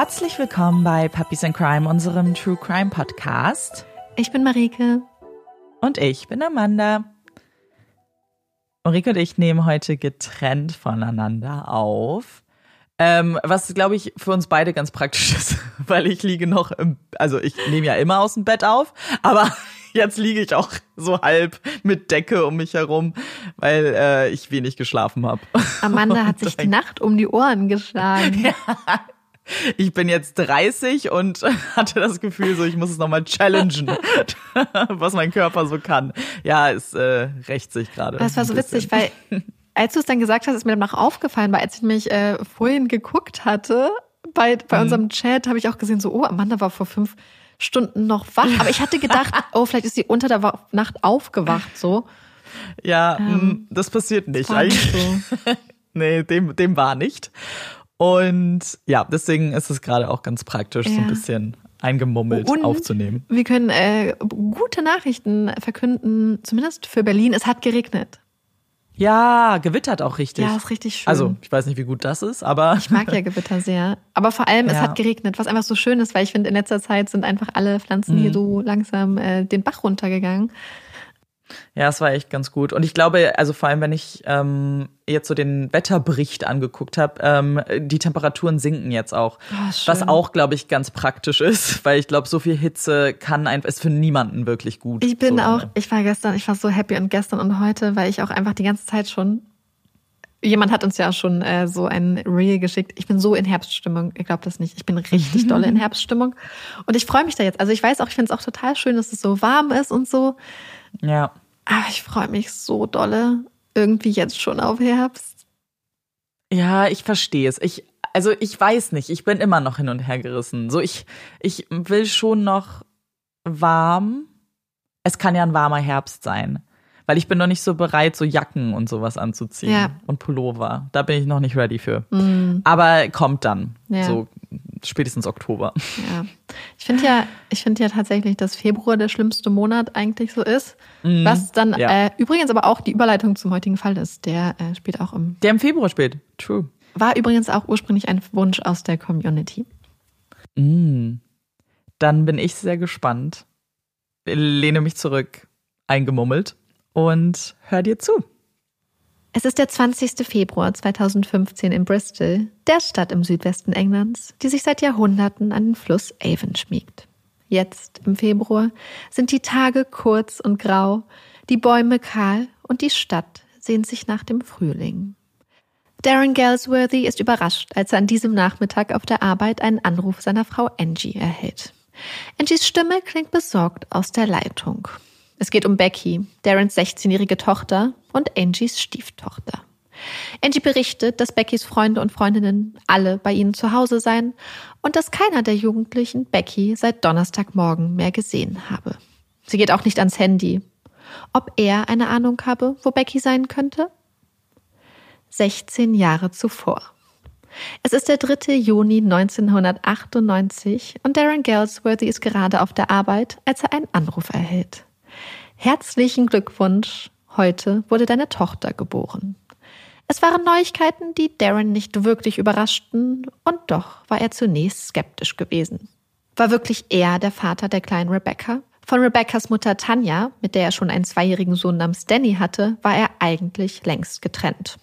Herzlich willkommen bei Puppies and Crime, unserem True Crime Podcast. Ich bin Marike. Und ich bin Amanda. Marike und ich nehmen heute getrennt voneinander auf. Ähm, was, glaube ich, für uns beide ganz praktisch ist, weil ich liege noch im, also ich nehme ja immer aus dem Bett auf, aber jetzt liege ich auch so halb mit Decke um mich herum, weil äh, ich wenig geschlafen habe. Amanda hat sich die Nacht um die Ohren geschlagen. Ja. Ich bin jetzt 30 und hatte das Gefühl, so ich muss es nochmal challengen, was mein Körper so kann. Ja, es äh, rächt sich gerade. Das war so witzig, weil als du es dann gesagt hast, ist mir dann auch aufgefallen, weil als ich mich äh, vorhin geguckt hatte, bei, bei mhm. unserem Chat, habe ich auch gesehen, so, oh, Amanda war vor fünf Stunden noch wach. Aber ich hatte gedacht, oh, vielleicht ist sie unter der Nacht aufgewacht, so. Ja, ähm, mm, das passiert nicht. Eigentlich. So. nee, dem, dem war nicht. Und ja, deswegen ist es gerade auch ganz praktisch, ja. so ein bisschen eingemummelt Und aufzunehmen. Wir können äh, gute Nachrichten verkünden, zumindest für Berlin. Es hat geregnet. Ja, gewittert auch richtig. Ja, ist richtig schön. Also, ich weiß nicht, wie gut das ist, aber. Ich mag ja Gewitter sehr. Aber vor allem, ja. es hat geregnet, was einfach so schön ist, weil ich finde, in letzter Zeit sind einfach alle Pflanzen mhm. hier so langsam äh, den Bach runtergegangen. Ja, es war echt ganz gut. Und ich glaube, also vor allem, wenn ich ähm, jetzt so den Wetterbericht angeguckt habe, ähm, die Temperaturen sinken jetzt auch. Oh, was auch, glaube ich, ganz praktisch ist, weil ich glaube, so viel Hitze kann einfach, ist für niemanden wirklich gut. Ich bin so auch, ich war gestern, ich war so happy und gestern und heute, weil ich auch einfach die ganze Zeit schon Jemand hat uns ja schon äh, so ein Reel geschickt. Ich bin so in Herbststimmung. Ihr glaubt das nicht. Ich bin richtig dolle in Herbststimmung. Und ich freue mich da jetzt. Also ich weiß auch, ich finde es auch total schön, dass es so warm ist und so. Ja. Aber ich freue mich so dolle irgendwie jetzt schon auf Herbst. Ja, ich verstehe es. Ich, also ich weiß nicht, ich bin immer noch hin und her gerissen. So, ich, ich will schon noch warm. Es kann ja ein warmer Herbst sein. Weil ich bin noch nicht so bereit, so Jacken und sowas anzuziehen. Ja. Und Pullover. Da bin ich noch nicht ready für. Mm. Aber kommt dann. Ja. So spätestens Oktober. Ja. Ich finde ja, ich finde ja tatsächlich, dass Februar der schlimmste Monat eigentlich so ist. Mhm. Was dann ja. äh, übrigens aber auch die Überleitung zum heutigen Fall ist. Der äh, spielt auch im. Der im Februar spielt. True. War übrigens auch ursprünglich ein Wunsch aus der Community. Mhm. Dann bin ich sehr gespannt. Lehne mich zurück, eingemummelt und hör dir zu. Es ist der 20. Februar 2015 in Bristol, der Stadt im Südwesten Englands, die sich seit Jahrhunderten an den Fluss Avon schmiegt. Jetzt im Februar sind die Tage kurz und grau, die Bäume kahl und die Stadt sehnt sich nach dem Frühling. Darren Galsworthy ist überrascht, als er an diesem Nachmittag auf der Arbeit einen Anruf seiner Frau Angie erhält. Angies Stimme klingt besorgt aus der Leitung. Es geht um Becky, Darrens 16-jährige Tochter und Angies Stieftochter. Angie berichtet, dass Beckys Freunde und Freundinnen alle bei ihnen zu Hause seien und dass keiner der Jugendlichen Becky seit Donnerstagmorgen mehr gesehen habe. Sie geht auch nicht ans Handy. Ob er eine Ahnung habe, wo Becky sein könnte? 16 Jahre zuvor. Es ist der 3. Juni 1998 und Darren Galsworthy ist gerade auf der Arbeit, als er einen Anruf erhält. Herzlichen Glückwunsch, heute wurde deine Tochter geboren. Es waren Neuigkeiten, die Darren nicht wirklich überraschten, und doch war er zunächst skeptisch gewesen. War wirklich er der Vater der kleinen Rebecca? Von Rebeccas Mutter Tanja, mit der er schon einen zweijährigen Sohn namens Danny hatte, war er eigentlich längst getrennt.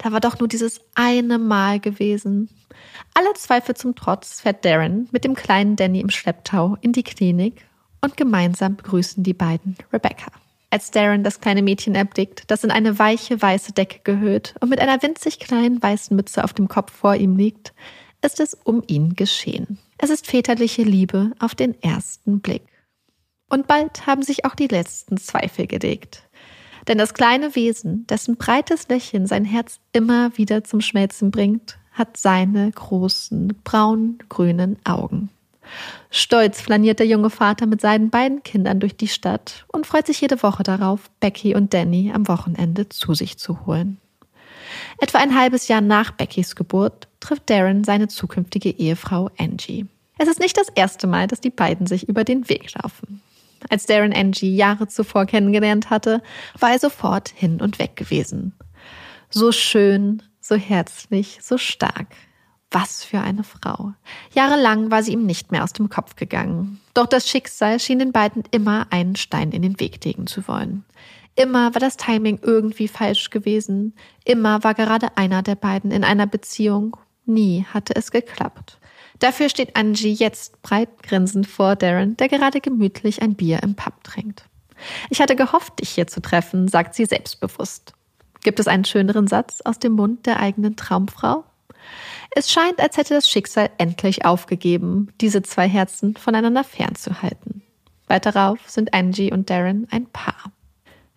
Da war doch nur dieses eine Mal gewesen. Alle Zweifel zum Trotz fährt Darren mit dem kleinen Danny im Schlepptau in die Klinik und gemeinsam begrüßen die beiden Rebecca. Als Darren das kleine Mädchen erblickt, das in eine weiche weiße Decke gehüllt und mit einer winzig kleinen weißen Mütze auf dem Kopf vor ihm liegt, ist es um ihn geschehen. Es ist väterliche Liebe auf den ersten Blick. Und bald haben sich auch die letzten Zweifel gelegt. Denn das kleine Wesen, dessen breites Lächeln sein Herz immer wieder zum Schmelzen bringt, hat seine großen, braun-grünen Augen. Stolz flaniert der junge Vater mit seinen beiden Kindern durch die Stadt und freut sich jede Woche darauf, Becky und Danny am Wochenende zu sich zu holen. Etwa ein halbes Jahr nach Beckys Geburt trifft Darren seine zukünftige Ehefrau Angie. Es ist nicht das erste Mal, dass die beiden sich über den Weg laufen. Als Darren Angie Jahre zuvor kennengelernt hatte, war er sofort hin und weg gewesen. So schön, so herzlich, so stark. Was für eine Frau. Jahrelang war sie ihm nicht mehr aus dem Kopf gegangen. Doch das Schicksal schien den beiden immer einen Stein in den Weg legen zu wollen. Immer war das Timing irgendwie falsch gewesen. Immer war gerade einer der beiden in einer Beziehung. Nie hatte es geklappt. Dafür steht Angie jetzt breit grinsend vor Darren, der gerade gemütlich ein Bier im Pub trinkt. Ich hatte gehofft, dich hier zu treffen, sagt sie selbstbewusst. Gibt es einen schöneren Satz aus dem Mund der eigenen Traumfrau? Es scheint, als hätte das Schicksal endlich aufgegeben, diese zwei Herzen voneinander fernzuhalten. Bald darauf sind Angie und Darren ein Paar.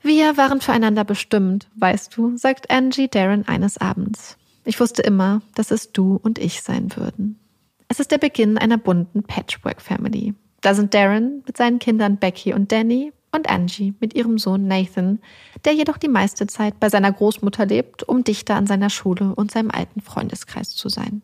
Wir waren füreinander bestimmt, weißt du, sagt Angie Darren eines Abends. Ich wusste immer, dass es du und ich sein würden. Es ist der Beginn einer bunten Patchwork-Family. Da sind Darren mit seinen Kindern Becky und Danny und Angie mit ihrem Sohn Nathan, der jedoch die meiste Zeit bei seiner Großmutter lebt, um dichter an seiner Schule und seinem alten Freundeskreis zu sein.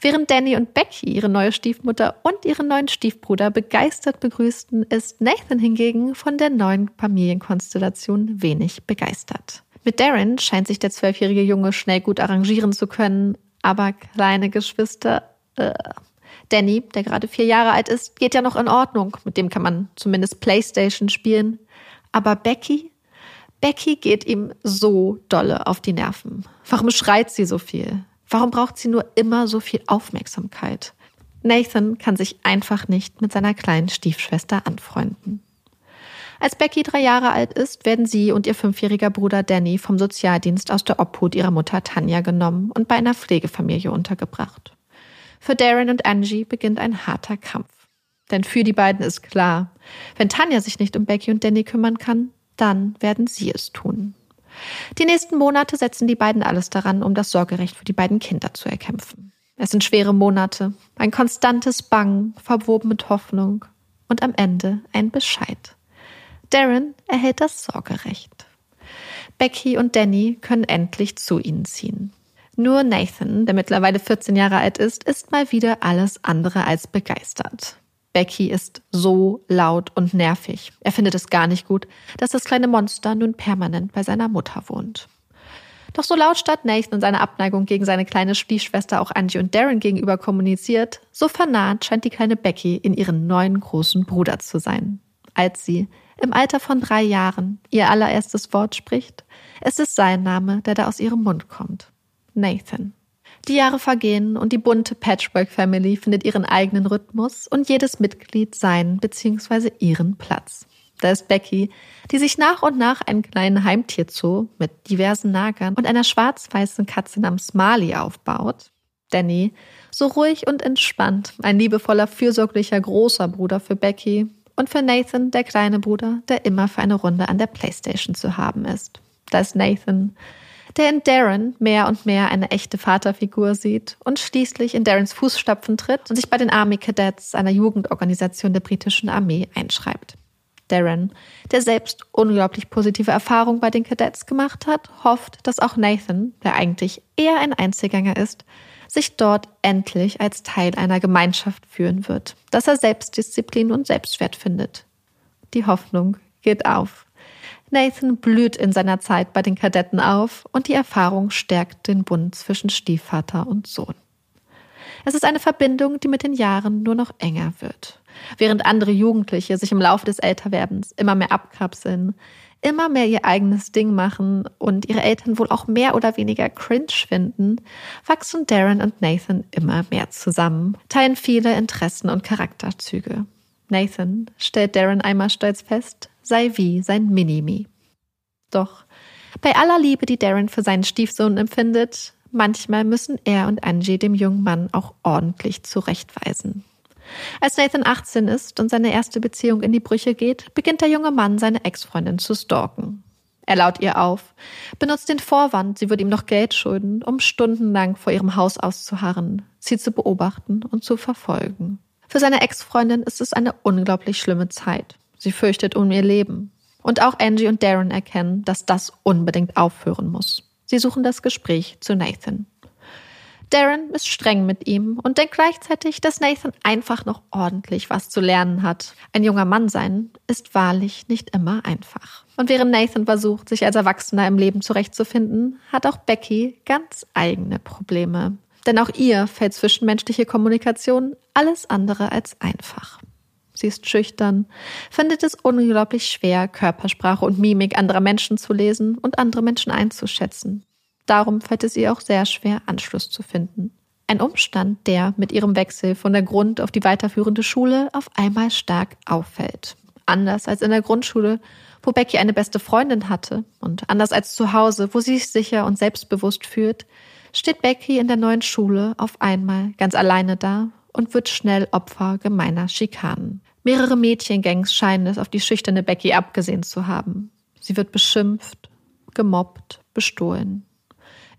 Während Danny und Becky ihre neue Stiefmutter und ihren neuen Stiefbruder begeistert begrüßten, ist Nathan hingegen von der neuen Familienkonstellation wenig begeistert. Mit Darren scheint sich der zwölfjährige Junge schnell gut arrangieren zu können, aber kleine Geschwister, äh, Danny, der gerade vier Jahre alt ist, geht ja noch in Ordnung. Mit dem kann man zumindest Playstation spielen. Aber Becky? Becky geht ihm so dolle auf die Nerven. Warum schreit sie so viel? Warum braucht sie nur immer so viel Aufmerksamkeit? Nathan kann sich einfach nicht mit seiner kleinen Stiefschwester anfreunden. Als Becky drei Jahre alt ist, werden sie und ihr fünfjähriger Bruder Danny vom Sozialdienst aus der Obhut ihrer Mutter Tanja genommen und bei einer Pflegefamilie untergebracht. Für Darren und Angie beginnt ein harter Kampf. Denn für die beiden ist klar, wenn Tanja sich nicht um Becky und Danny kümmern kann, dann werden sie es tun. Die nächsten Monate setzen die beiden alles daran, um das Sorgerecht für die beiden Kinder zu erkämpfen. Es sind schwere Monate, ein konstantes Bangen, verwoben mit Hoffnung und am Ende ein Bescheid. Darren erhält das Sorgerecht. Becky und Danny können endlich zu ihnen ziehen. Nur Nathan, der mittlerweile 14 Jahre alt ist, ist mal wieder alles andere als begeistert. Becky ist so laut und nervig. Er findet es gar nicht gut, dass das kleine Monster nun permanent bei seiner Mutter wohnt. Doch so lautstark Nathan seine Abneigung gegen seine kleine Stiefschwester auch Angie und Darren gegenüber kommuniziert, so vernarrt scheint die kleine Becky in ihren neuen großen Bruder zu sein. Als sie im Alter von drei Jahren ihr allererstes Wort spricht, ist es sein Name, der da aus ihrem Mund kommt. Nathan. Die Jahre vergehen und die bunte Patchwork Family findet ihren eigenen Rhythmus und jedes Mitglied seinen bzw. ihren Platz. Da ist Becky, die sich nach und nach einen kleinen Heimtierzoo mit diversen Nagern und einer schwarz-weißen Katze namens Marley aufbaut. Danny, so ruhig und entspannt, ein liebevoller, fürsorglicher großer Bruder für Becky und für Nathan, der kleine Bruder, der immer für eine Runde an der Playstation zu haben ist. Da ist Nathan, der in Darren mehr und mehr eine echte Vaterfigur sieht und schließlich in Darrens Fußstapfen tritt und sich bei den Army Cadets, einer Jugendorganisation der britischen Armee, einschreibt. Darren, der selbst unglaublich positive Erfahrungen bei den Cadets gemacht hat, hofft, dass auch Nathan, der eigentlich eher ein Einzelgänger ist, sich dort endlich als Teil einer Gemeinschaft führen wird, dass er Selbstdisziplin und Selbstwert findet. Die Hoffnung geht auf. Nathan blüht in seiner Zeit bei den Kadetten auf und die Erfahrung stärkt den Bund zwischen Stiefvater und Sohn. Es ist eine Verbindung, die mit den Jahren nur noch enger wird. Während andere Jugendliche sich im Laufe des Älterwerdens immer mehr abkapseln, immer mehr ihr eigenes Ding machen und ihre Eltern wohl auch mehr oder weniger cringe finden, wachsen Darren und Nathan immer mehr zusammen, teilen viele Interessen und Charakterzüge. Nathan stellt Darren einmal stolz fest, sei wie sein Minimi. Doch bei aller Liebe, die Darren für seinen Stiefsohn empfindet, manchmal müssen er und Angie dem jungen Mann auch ordentlich zurechtweisen. Als Nathan 18 ist und seine erste Beziehung in die Brüche geht, beginnt der junge Mann seine Ex-Freundin zu stalken. Er laut ihr auf, benutzt den Vorwand, sie würde ihm noch Geld schulden, um stundenlang vor ihrem Haus auszuharren, sie zu beobachten und zu verfolgen. Für seine Ex-Freundin ist es eine unglaublich schlimme Zeit. Sie fürchtet um ihr Leben. Und auch Angie und Darren erkennen, dass das unbedingt aufhören muss. Sie suchen das Gespräch zu Nathan. Darren ist streng mit ihm und denkt gleichzeitig, dass Nathan einfach noch ordentlich was zu lernen hat. Ein junger Mann sein ist wahrlich nicht immer einfach. Und während Nathan versucht, sich als Erwachsener im Leben zurechtzufinden, hat auch Becky ganz eigene Probleme. Denn auch ihr fällt zwischenmenschliche Kommunikation alles andere als einfach. Sie ist schüchtern, findet es unglaublich schwer, Körpersprache und Mimik anderer Menschen zu lesen und andere Menschen einzuschätzen. Darum fällt es ihr auch sehr schwer, Anschluss zu finden. Ein Umstand, der mit ihrem Wechsel von der Grund- auf die weiterführende Schule auf einmal stark auffällt. Anders als in der Grundschule, wo Becky eine beste Freundin hatte und anders als zu Hause, wo sie sich sicher und selbstbewusst fühlt, steht Becky in der neuen Schule auf einmal ganz alleine da und wird schnell Opfer gemeiner Schikanen. Mehrere Mädchengangs scheinen es auf die schüchterne Becky abgesehen zu haben. Sie wird beschimpft, gemobbt, bestohlen.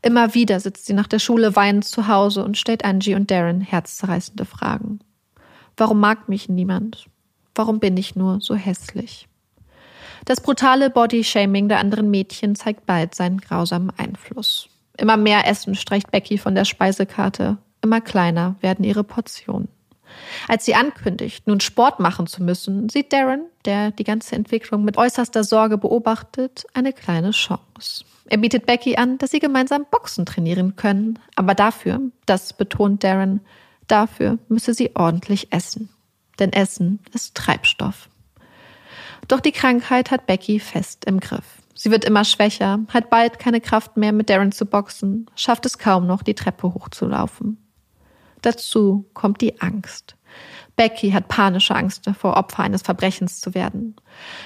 Immer wieder sitzt sie nach der Schule weinend zu Hause und stellt Angie und Darren herzzerreißende Fragen. Warum mag mich niemand? Warum bin ich nur so hässlich? Das brutale Bodyshaming der anderen Mädchen zeigt bald seinen grausamen Einfluss. Immer mehr Essen streicht Becky von der Speisekarte, immer kleiner werden ihre Portionen. Als sie ankündigt, nun Sport machen zu müssen, sieht Darren, der die ganze Entwicklung mit äußerster Sorge beobachtet, eine kleine Chance. Er bietet Becky an, dass sie gemeinsam Boxen trainieren können, aber dafür, das betont Darren, dafür müsse sie ordentlich essen. Denn Essen ist Treibstoff. Doch die Krankheit hat Becky fest im Griff. Sie wird immer schwächer, hat bald keine Kraft mehr, mit Darren zu boxen, schafft es kaum noch, die Treppe hochzulaufen. Dazu kommt die Angst. Becky hat panische Angst davor, Opfer eines Verbrechens zu werden,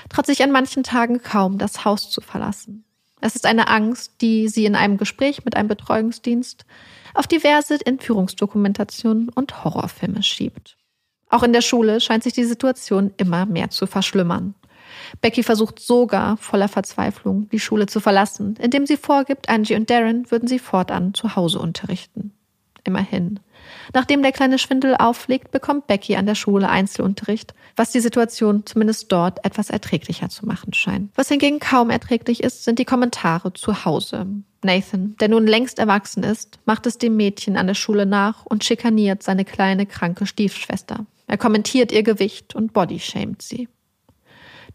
traut sich an manchen Tagen kaum, das Haus zu verlassen. Es ist eine Angst, die sie in einem Gespräch mit einem Betreuungsdienst auf diverse Entführungsdokumentationen und Horrorfilme schiebt. Auch in der Schule scheint sich die Situation immer mehr zu verschlimmern. Becky versucht sogar voller Verzweiflung, die Schule zu verlassen, indem sie vorgibt, Angie und Darren würden sie fortan zu Hause unterrichten. Immerhin. Nachdem der kleine Schwindel auffliegt, bekommt Becky an der Schule Einzelunterricht, was die Situation zumindest dort etwas erträglicher zu machen scheint. Was hingegen kaum erträglich ist, sind die Kommentare zu Hause. Nathan, der nun längst erwachsen ist, macht es dem Mädchen an der Schule nach und schikaniert seine kleine kranke Stiefschwester. Er kommentiert ihr Gewicht und bodyshamed sie.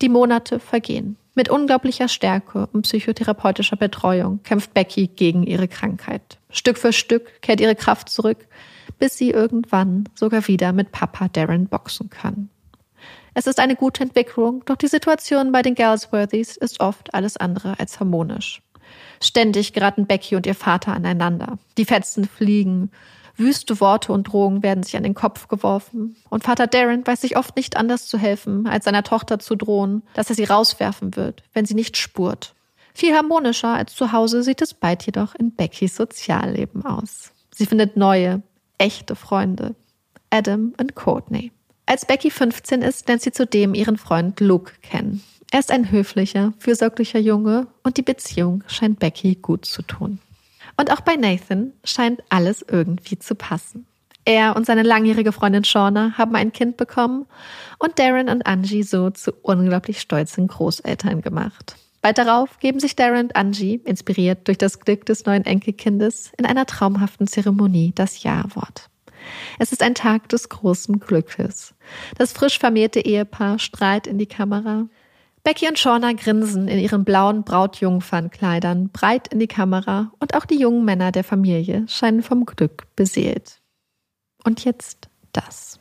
Die Monate vergehen. Mit unglaublicher Stärke und psychotherapeutischer Betreuung kämpft Becky gegen ihre Krankheit. Stück für Stück kehrt ihre Kraft zurück, bis sie irgendwann sogar wieder mit Papa Darren boxen kann. Es ist eine gute Entwicklung, doch die Situation bei den Galsworthys ist oft alles andere als harmonisch. Ständig geraten Becky und ihr Vater aneinander. Die Fetzen fliegen, Wüste Worte und Drohungen werden sich an den Kopf geworfen. Und Vater Darren weiß sich oft nicht anders zu helfen, als seiner Tochter zu drohen, dass er sie rauswerfen wird, wenn sie nicht spurt. Viel harmonischer als zu Hause sieht es bald jedoch in Beckys Sozialleben aus. Sie findet neue, echte Freunde. Adam und Courtney. Als Becky 15 ist, lernt sie zudem ihren Freund Luke kennen. Er ist ein höflicher, fürsorglicher Junge und die Beziehung scheint Becky gut zu tun. Und auch bei Nathan scheint alles irgendwie zu passen. Er und seine langjährige Freundin Shauna haben ein Kind bekommen und Darren und Angie so zu unglaublich stolzen Großeltern gemacht. Bald darauf geben sich Darren und Angie, inspiriert durch das Glück des neuen Enkelkindes, in einer traumhaften Zeremonie das Ja-Wort. Es ist ein Tag des großen Glückes. Das frisch vermählte Ehepaar strahlt in die Kamera. Becky und Shauna grinsen in ihren blauen Brautjungfernkleidern breit in die Kamera und auch die jungen Männer der Familie scheinen vom Glück beseelt. Und jetzt das.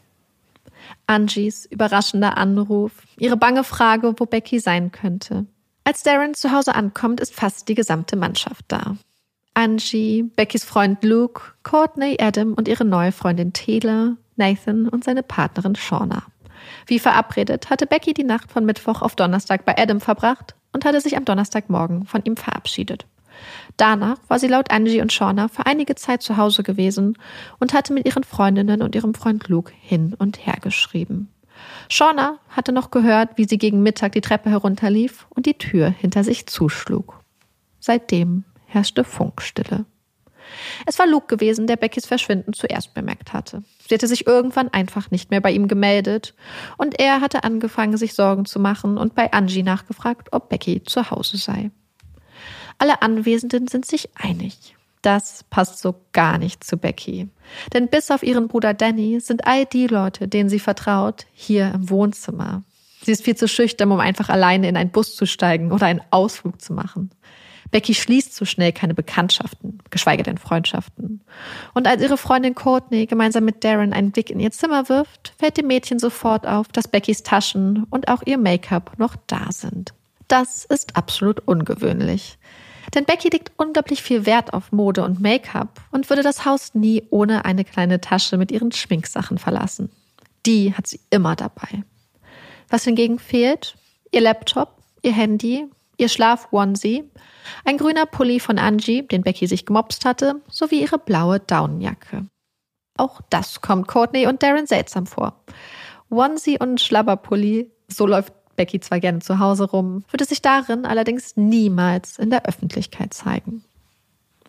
Angies überraschender Anruf, ihre bange Frage, wo Becky sein könnte. Als Darren zu Hause ankommt, ist fast die gesamte Mannschaft da. Angie, Beckys Freund Luke, Courtney, Adam und ihre neue Freundin Taylor, Nathan und seine Partnerin Shauna. Wie verabredet hatte Becky die Nacht von Mittwoch auf Donnerstag bei Adam verbracht und hatte sich am Donnerstagmorgen von ihm verabschiedet. Danach war sie laut Angie und Shauna für einige Zeit zu Hause gewesen und hatte mit ihren Freundinnen und ihrem Freund Luke hin und her geschrieben. Shauna hatte noch gehört, wie sie gegen Mittag die Treppe herunterlief und die Tür hinter sich zuschlug. Seitdem herrschte Funkstille. Es war Luke gewesen, der Beckys Verschwinden zuerst bemerkt hatte. Sie hatte sich irgendwann einfach nicht mehr bei ihm gemeldet und er hatte angefangen, sich Sorgen zu machen und bei Angie nachgefragt, ob Becky zu Hause sei. Alle Anwesenden sind sich einig. Das passt so gar nicht zu Becky. Denn bis auf ihren Bruder Danny sind all die Leute, denen sie vertraut, hier im Wohnzimmer. Sie ist viel zu schüchtern, um einfach alleine in einen Bus zu steigen oder einen Ausflug zu machen. Becky schließt so schnell keine Bekanntschaften, geschweige denn Freundschaften. Und als ihre Freundin Courtney gemeinsam mit Darren einen Blick in ihr Zimmer wirft, fällt dem Mädchen sofort auf, dass Beckys Taschen und auch ihr Make-up noch da sind. Das ist absolut ungewöhnlich. Denn Becky legt unglaublich viel Wert auf Mode und Make-up und würde das Haus nie ohne eine kleine Tasche mit ihren Schminksachen verlassen. Die hat sie immer dabei. Was hingegen fehlt? Ihr Laptop, ihr Handy, ihr Schlaf-Onesie, ein grüner Pulli von Angie, den Becky sich gemopst hatte, sowie ihre blaue Daunenjacke. Auch das kommt Courtney und Darren seltsam vor. Onesie und Schlabberpulli, so läuft Becky zwar gerne zu Hause rum, würde sich darin allerdings niemals in der Öffentlichkeit zeigen.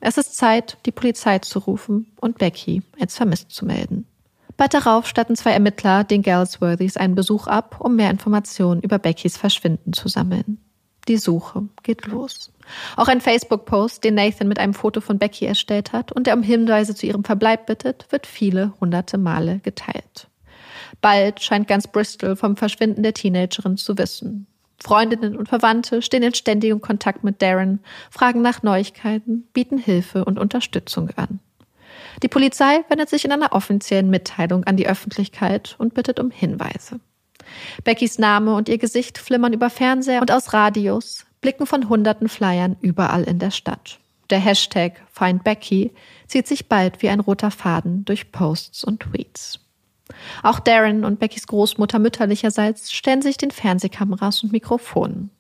Es ist Zeit, die Polizei zu rufen und Becky als vermisst zu melden. Bald darauf statten zwei Ermittler den Galsworthys einen Besuch ab, um mehr Informationen über Beckys Verschwinden zu sammeln. Die Suche geht los. Auch ein Facebook-Post, den Nathan mit einem Foto von Becky erstellt hat und der um Hinweise zu ihrem Verbleib bittet, wird viele hunderte Male geteilt. Bald scheint ganz Bristol vom Verschwinden der Teenagerin zu wissen. Freundinnen und Verwandte stehen in ständigem Kontakt mit Darren, fragen nach Neuigkeiten, bieten Hilfe und Unterstützung an. Die Polizei wendet sich in einer offiziellen Mitteilung an die Öffentlichkeit und bittet um Hinweise. Beckys Name und ihr Gesicht flimmern über Fernseher und aus Radios, blicken von hunderten Flyern überall in der Stadt. Der Hashtag Find Becky zieht sich bald wie ein roter Faden durch Posts und Tweets. Auch Darren und Beckys Großmutter mütterlicherseits stellen sich den Fernsehkameras und Mikrofonen.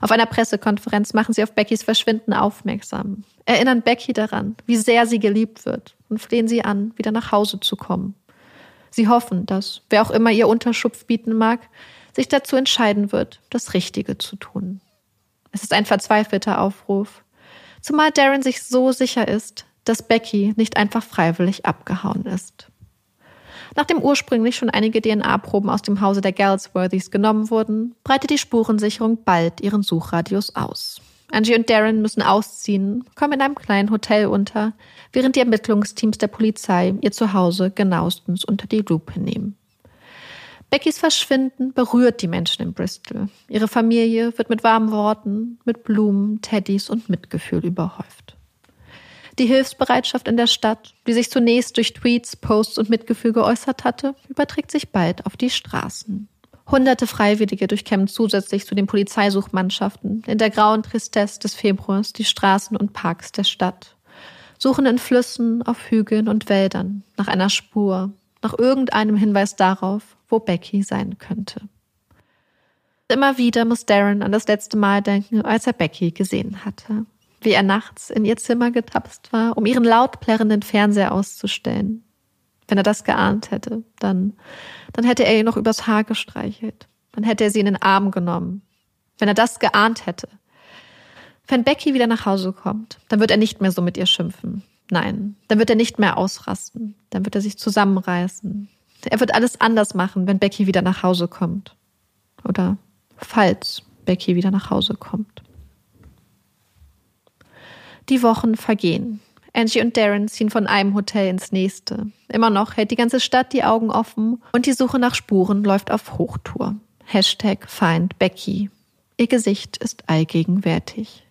Auf einer Pressekonferenz machen sie auf Beckys Verschwinden aufmerksam, erinnern Becky daran, wie sehr sie geliebt wird und flehen sie an, wieder nach Hause zu kommen. Sie hoffen, dass, wer auch immer ihr Unterschupf bieten mag, sich dazu entscheiden wird, das Richtige zu tun. Es ist ein verzweifelter Aufruf, zumal Darren sich so sicher ist, dass Becky nicht einfach freiwillig abgehauen ist. Nachdem ursprünglich schon einige DNA-Proben aus dem Hause der Galsworthys genommen wurden, breitet die Spurensicherung bald ihren Suchradius aus. Angie und Darren müssen ausziehen, kommen in einem kleinen Hotel unter, während die Ermittlungsteams der Polizei ihr Zuhause genauestens unter die Lupe nehmen. Beckys Verschwinden berührt die Menschen in Bristol. Ihre Familie wird mit warmen Worten, mit Blumen, Teddys und Mitgefühl überhäuft. Die Hilfsbereitschaft in der Stadt, die sich zunächst durch Tweets, Posts und Mitgefühl geäußert hatte, überträgt sich bald auf die Straßen. Hunderte Freiwillige durchkämmen zusätzlich zu den Polizeisuchmannschaften in der grauen Tristesse des Februars die Straßen und Parks der Stadt, suchen in Flüssen, auf Hügeln und Wäldern nach einer Spur, nach irgendeinem Hinweis darauf, wo Becky sein könnte. Immer wieder muss Darren an das letzte Mal denken, als er Becky gesehen hatte. Wie er nachts in ihr Zimmer getapst war, um ihren laut plärrenden Fernseher auszustellen, wenn er das geahnt hätte, dann, dann hätte er ihr noch übers Haar gestreichelt. Dann hätte er sie in den Arm genommen. Wenn er das geahnt hätte. Wenn Becky wieder nach Hause kommt, dann wird er nicht mehr so mit ihr schimpfen. Nein, dann wird er nicht mehr ausrasten. Dann wird er sich zusammenreißen. Er wird alles anders machen, wenn Becky wieder nach Hause kommt. Oder falls Becky wieder nach Hause kommt. Die Wochen vergehen. Angie und Darren ziehen von einem Hotel ins nächste. Immer noch hält die ganze Stadt die Augen offen und die Suche nach Spuren läuft auf Hochtour. Hashtag Find Becky. Ihr Gesicht ist allgegenwärtig.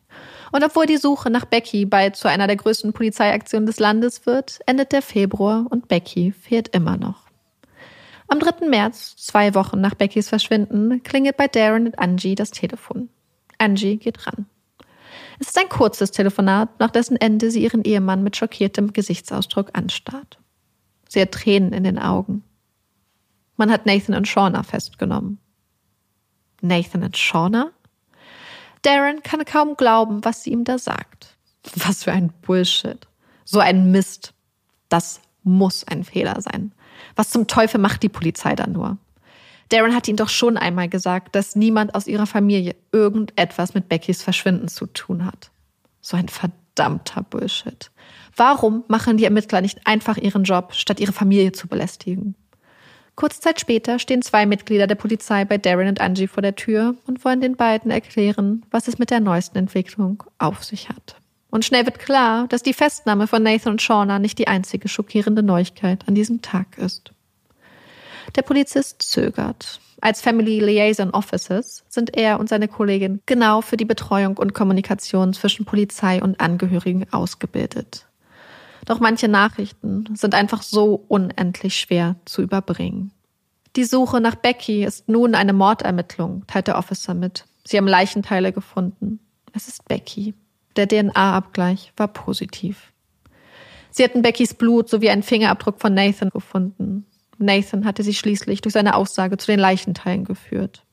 Und obwohl die Suche nach Becky bald zu einer der größten Polizeiaktionen des Landes wird, endet der Februar und Becky fehlt immer noch. Am 3. März, zwei Wochen nach Beckys Verschwinden, klingelt bei Darren und Angie das Telefon. Angie geht ran. Es ist ein kurzes Telefonat, nach dessen Ende sie ihren Ehemann mit schockiertem Gesichtsausdruck anstarrt. Sie hat Tränen in den Augen. Man hat Nathan und Shauna festgenommen. Nathan und Shauna? Darren kann kaum glauben, was sie ihm da sagt. Was für ein Bullshit. So ein Mist. Das muss ein Fehler sein. Was zum Teufel macht die Polizei da nur? Darren hat ihn doch schon einmal gesagt, dass niemand aus ihrer Familie irgendetwas mit Beckys Verschwinden zu tun hat. So ein verdammter Bullshit. Warum machen die Ermittler nicht einfach ihren Job, statt ihre Familie zu belästigen? Kurze Zeit später stehen zwei Mitglieder der Polizei bei Darren und Angie vor der Tür und wollen den beiden erklären, was es mit der neuesten Entwicklung auf sich hat. Und schnell wird klar, dass die Festnahme von Nathan und Shauna nicht die einzige schockierende Neuigkeit an diesem Tag ist. Der Polizist zögert. Als Family Liaison Officers sind er und seine Kollegin genau für die Betreuung und Kommunikation zwischen Polizei und Angehörigen ausgebildet. Doch manche Nachrichten sind einfach so unendlich schwer zu überbringen. Die Suche nach Becky ist nun eine Mordermittlung, teilt der Officer mit. Sie haben Leichenteile gefunden. Es ist Becky. Der DNA-Abgleich war positiv. Sie hatten Beckys Blut sowie einen Fingerabdruck von Nathan gefunden. Nathan hatte sie schließlich durch seine Aussage zu den Leichenteilen geführt.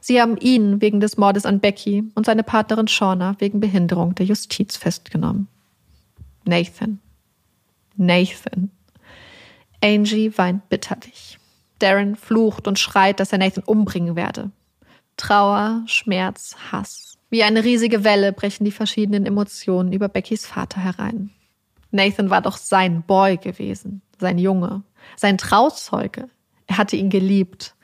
Sie haben ihn wegen des Mordes an Becky und seine Partnerin Shauna wegen Behinderung der Justiz festgenommen. Nathan. Nathan. Angie weint bitterlich. Darren flucht und schreit, dass er Nathan umbringen werde. Trauer, Schmerz, Hass. Wie eine riesige Welle brechen die verschiedenen Emotionen über Beckys Vater herein. Nathan war doch sein Boy gewesen, sein Junge, sein Trauzeuge. Er hatte ihn geliebt.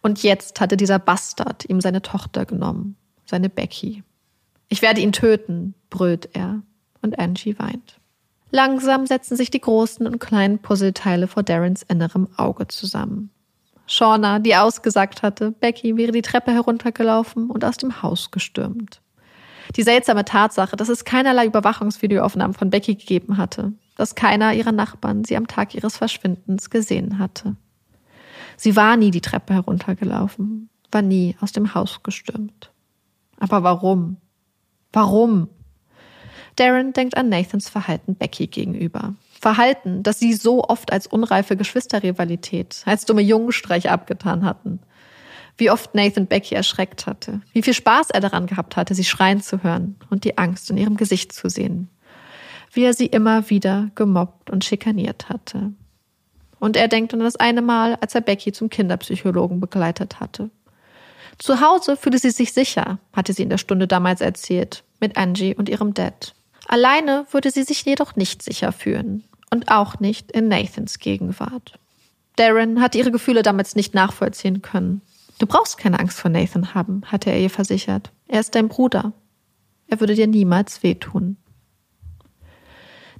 Und jetzt hatte dieser Bastard ihm seine Tochter genommen, seine Becky. Ich werde ihn töten, brüllt er. Und Angie weint. Langsam setzen sich die großen und kleinen Puzzleteile vor Darrens innerem Auge zusammen. Shauna, die ausgesagt hatte, Becky wäre die Treppe heruntergelaufen und aus dem Haus gestürmt. Die seltsame Tatsache, dass es keinerlei Überwachungsvideoaufnahmen von Becky gegeben hatte, dass keiner ihrer Nachbarn sie am Tag ihres Verschwindens gesehen hatte. Sie war nie die Treppe heruntergelaufen, war nie aus dem Haus gestürmt. Aber warum? Warum? Darren denkt an Nathans Verhalten Becky gegenüber. Verhalten, das sie so oft als unreife Geschwisterrivalität, als dumme Jungenstreich abgetan hatten. Wie oft Nathan Becky erschreckt hatte, wie viel Spaß er daran gehabt hatte, sie schreien zu hören und die Angst in ihrem Gesicht zu sehen. Wie er sie immer wieder gemobbt und schikaniert hatte. Und er denkt an das eine Mal, als er Becky zum Kinderpsychologen begleitet hatte. Zu Hause fühlte sie sich sicher, hatte sie in der Stunde damals erzählt, mit Angie und ihrem Dad. Alleine würde sie sich jedoch nicht sicher fühlen und auch nicht in Nathans Gegenwart. Darren hatte ihre Gefühle damals nicht nachvollziehen können. Du brauchst keine Angst vor Nathan haben, hatte er ihr versichert. Er ist dein Bruder. Er würde dir niemals wehtun.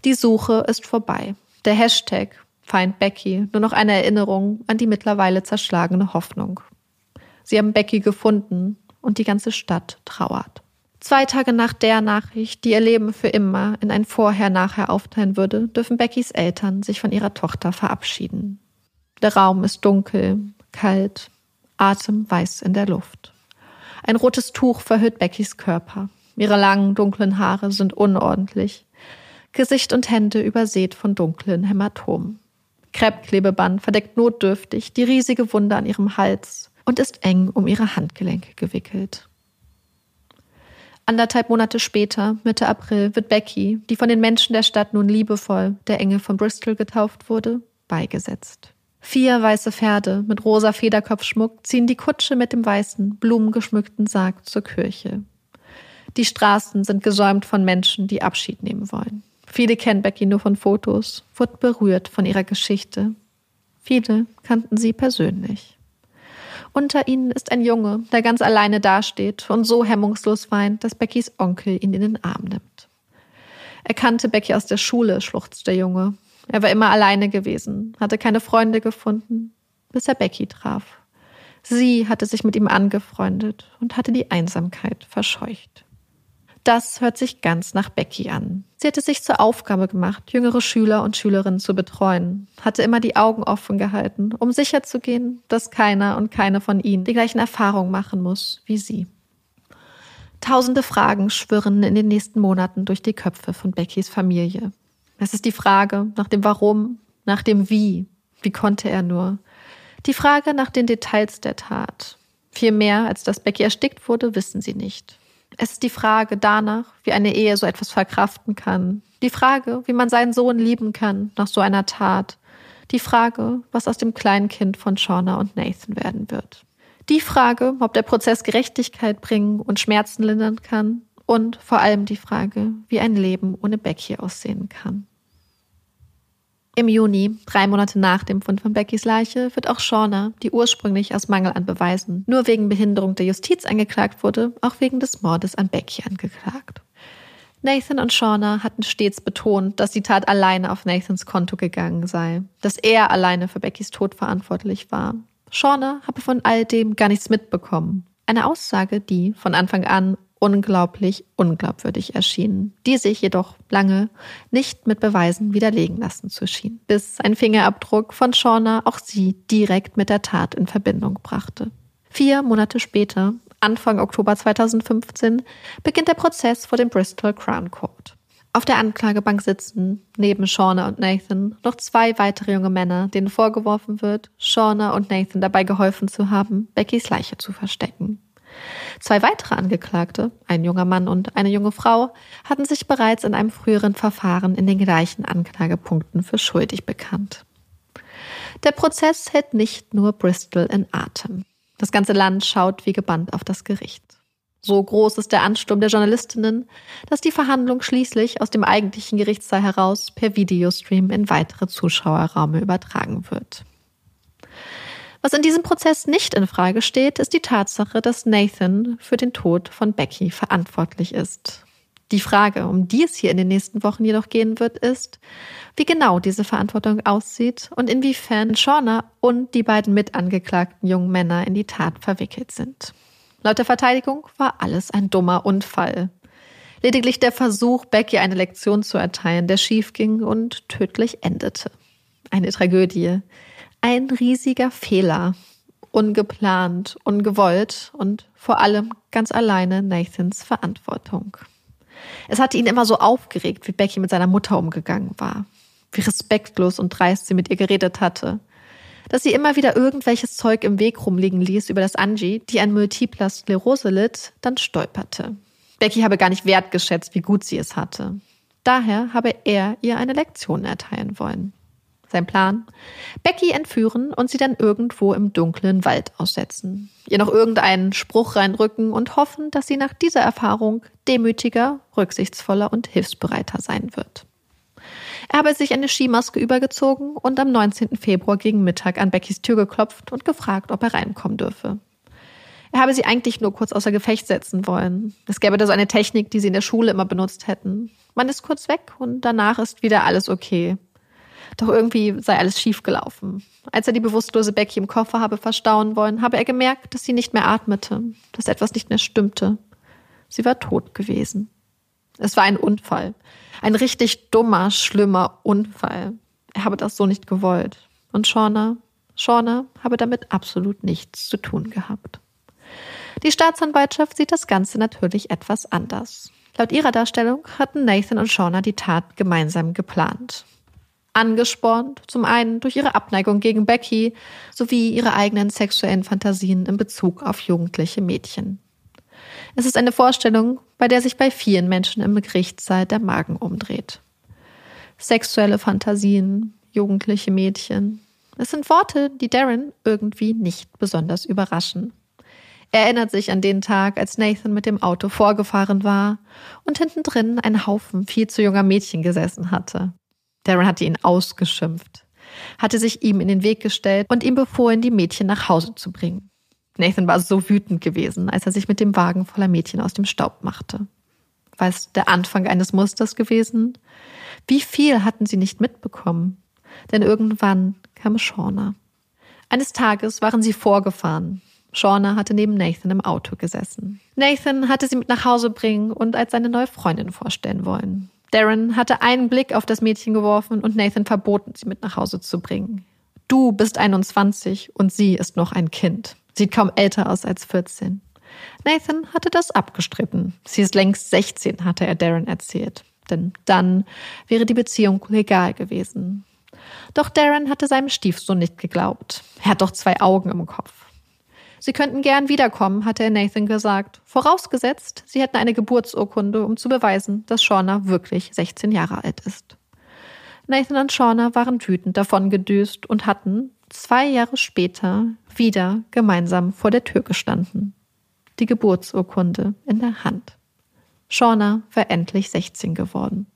Die Suche ist vorbei. Der Hashtag Find Becky nur noch eine Erinnerung an die mittlerweile zerschlagene Hoffnung. Sie haben Becky gefunden und die ganze Stadt trauert. Zwei Tage nach der Nachricht, die ihr Leben für immer in ein Vorher-Nachher aufteilen würde, dürfen Beckys Eltern sich von ihrer Tochter verabschieden. Der Raum ist dunkel, kalt, atemweiß in der Luft. Ein rotes Tuch verhüllt Beckys Körper. Ihre langen, dunklen Haare sind unordentlich. Gesicht und Hände übersät von dunklen Hämatomen. Kreppklebeband verdeckt notdürftig die riesige Wunde an ihrem Hals und ist eng um ihre Handgelenke gewickelt. Anderthalb Monate später, Mitte April, wird Becky, die von den Menschen der Stadt nun liebevoll der Engel von Bristol getauft wurde, beigesetzt. Vier weiße Pferde mit rosa Federkopfschmuck ziehen die Kutsche mit dem weißen, blumengeschmückten Sarg zur Kirche. Die Straßen sind gesäumt von Menschen, die Abschied nehmen wollen. Viele kennen Becky nur von Fotos, wurden berührt von ihrer Geschichte. Viele kannten sie persönlich. Unter ihnen ist ein Junge, der ganz alleine dasteht und so hemmungslos weint, dass Beckys Onkel ihn in den Arm nimmt. Er kannte Becky aus der Schule, schluchzt der Junge. Er war immer alleine gewesen, hatte keine Freunde gefunden, bis er Becky traf. Sie hatte sich mit ihm angefreundet und hatte die Einsamkeit verscheucht. Das hört sich ganz nach Becky an. Sie hatte sich zur Aufgabe gemacht, jüngere Schüler und Schülerinnen zu betreuen, hatte immer die Augen offen gehalten, um sicherzugehen, dass keiner und keine von ihnen die gleichen Erfahrungen machen muss wie sie. Tausende Fragen schwirren in den nächsten Monaten durch die Köpfe von Beckys Familie. Es ist die Frage nach dem Warum, nach dem Wie, wie konnte er nur, die Frage nach den Details der Tat. Viel mehr, als dass Becky erstickt wurde, wissen sie nicht. Es ist die Frage danach, wie eine Ehe so etwas verkraften kann. Die Frage, wie man seinen Sohn lieben kann nach so einer Tat. Die Frage, was aus dem kleinen Kind von Shauna und Nathan werden wird. Die Frage, ob der Prozess Gerechtigkeit bringen und Schmerzen lindern kann. Und vor allem die Frage, wie ein Leben ohne Becky aussehen kann. Im Juni, drei Monate nach dem Fund von Beckys Leiche, wird auch Shauna, die ursprünglich aus Mangel an Beweisen nur wegen Behinderung der Justiz angeklagt wurde, auch wegen des Mordes an Becky angeklagt. Nathan und Shauna hatten stets betont, dass die Tat alleine auf Nathans Konto gegangen sei, dass er alleine für Beckys Tod verantwortlich war. Shauna habe von all dem gar nichts mitbekommen. Eine Aussage, die von Anfang an unglaublich unglaubwürdig erschien, die sich jedoch lange nicht mit Beweisen widerlegen lassen zu schien, bis ein Fingerabdruck von Shauna auch sie direkt mit der Tat in Verbindung brachte. Vier Monate später, Anfang Oktober 2015, beginnt der Prozess vor dem Bristol Crown Court. Auf der Anklagebank sitzen neben Shauna und Nathan noch zwei weitere junge Männer, denen vorgeworfen wird, Shauna und Nathan dabei geholfen zu haben, Beckys Leiche zu verstecken. Zwei weitere Angeklagte, ein junger Mann und eine junge Frau, hatten sich bereits in einem früheren Verfahren in den gleichen Anklagepunkten für schuldig bekannt. Der Prozess hält nicht nur Bristol in Atem. Das ganze Land schaut wie gebannt auf das Gericht. So groß ist der Ansturm der Journalistinnen, dass die Verhandlung schließlich aus dem eigentlichen Gerichtssaal heraus per Videostream in weitere Zuschauerraume übertragen wird. Was in diesem Prozess nicht in Frage steht, ist die Tatsache, dass Nathan für den Tod von Becky verantwortlich ist. Die Frage, um die es hier in den nächsten Wochen jedoch gehen wird, ist, wie genau diese Verantwortung aussieht und inwiefern Shauna und die beiden mitangeklagten jungen Männer in die Tat verwickelt sind. Laut der Verteidigung war alles ein dummer Unfall. Lediglich der Versuch, Becky eine Lektion zu erteilen, der schiefging und tödlich endete. Eine Tragödie. Ein riesiger Fehler. Ungeplant, ungewollt und vor allem ganz alleine Nathans Verantwortung. Es hatte ihn immer so aufgeregt, wie Becky mit seiner Mutter umgegangen war. Wie respektlos und dreist sie mit ihr geredet hatte dass sie immer wieder irgendwelches Zeug im Weg rumliegen ließ, über das Angie, die an multipler Sklerose litt, dann stolperte. Becky habe gar nicht wertgeschätzt, wie gut sie es hatte. Daher habe er ihr eine Lektion erteilen wollen. Sein Plan? Becky entführen und sie dann irgendwo im dunklen Wald aussetzen. Ihr noch irgendeinen Spruch reinrücken und hoffen, dass sie nach dieser Erfahrung demütiger, rücksichtsvoller und hilfsbereiter sein wird. Er habe sich eine Skimaske übergezogen und am 19. Februar gegen Mittag an Beckys Tür geklopft und gefragt, ob er reinkommen dürfe. Er habe sie eigentlich nur kurz außer Gefecht setzen wollen. Es gäbe da so eine Technik, die sie in der Schule immer benutzt hätten. Man ist kurz weg und danach ist wieder alles okay. Doch irgendwie sei alles schiefgelaufen. Als er die bewusstlose Becky im Koffer habe verstauen wollen, habe er gemerkt, dass sie nicht mehr atmete, dass etwas nicht mehr stimmte. Sie war tot gewesen. Es war ein Unfall. Ein richtig dummer, schlimmer Unfall. Er habe das so nicht gewollt. Und Shauna, Shauna habe damit absolut nichts zu tun gehabt. Die Staatsanwaltschaft sieht das Ganze natürlich etwas anders. Laut ihrer Darstellung hatten Nathan und Shauna die Tat gemeinsam geplant. Angespornt zum einen durch ihre Abneigung gegen Becky sowie ihre eigenen sexuellen Fantasien in Bezug auf jugendliche Mädchen. Es ist eine Vorstellung, bei der sich bei vielen Menschen im Gerichtssaal der Magen umdreht. Sexuelle Fantasien, jugendliche Mädchen. Es sind Worte, die Darren irgendwie nicht besonders überraschen. Er erinnert sich an den Tag, als Nathan mit dem Auto vorgefahren war und hinten drin ein Haufen viel zu junger Mädchen gesessen hatte. Darren hatte ihn ausgeschimpft, hatte sich ihm in den Weg gestellt und ihm befohlen, die Mädchen nach Hause zu bringen. Nathan war so wütend gewesen, als er sich mit dem Wagen voller Mädchen aus dem Staub machte. War es der Anfang eines Musters gewesen? Wie viel hatten sie nicht mitbekommen? Denn irgendwann kam Shauna. Eines Tages waren sie vorgefahren. Shauna hatte neben Nathan im Auto gesessen. Nathan hatte sie mit nach Hause bringen und als seine neue Freundin vorstellen wollen. Darren hatte einen Blick auf das Mädchen geworfen und Nathan verboten, sie mit nach Hause zu bringen. Du bist 21 und sie ist noch ein Kind. Sieht kaum älter aus als 14. Nathan hatte das abgestritten. Sie ist längst 16, hatte er Darren erzählt. Denn dann wäre die Beziehung legal gewesen. Doch Darren hatte seinem Stiefsohn nicht geglaubt. Er hat doch zwei Augen im Kopf. Sie könnten gern wiederkommen, hatte er Nathan gesagt. Vorausgesetzt, sie hätten eine Geburtsurkunde, um zu beweisen, dass Shauna wirklich 16 Jahre alt ist. Nathan und Shauna waren wütend davon gedüst und hatten, zwei Jahre später wieder gemeinsam vor der Tür gestanden. Die Geburtsurkunde in der Hand. Shauna war endlich 16 geworden.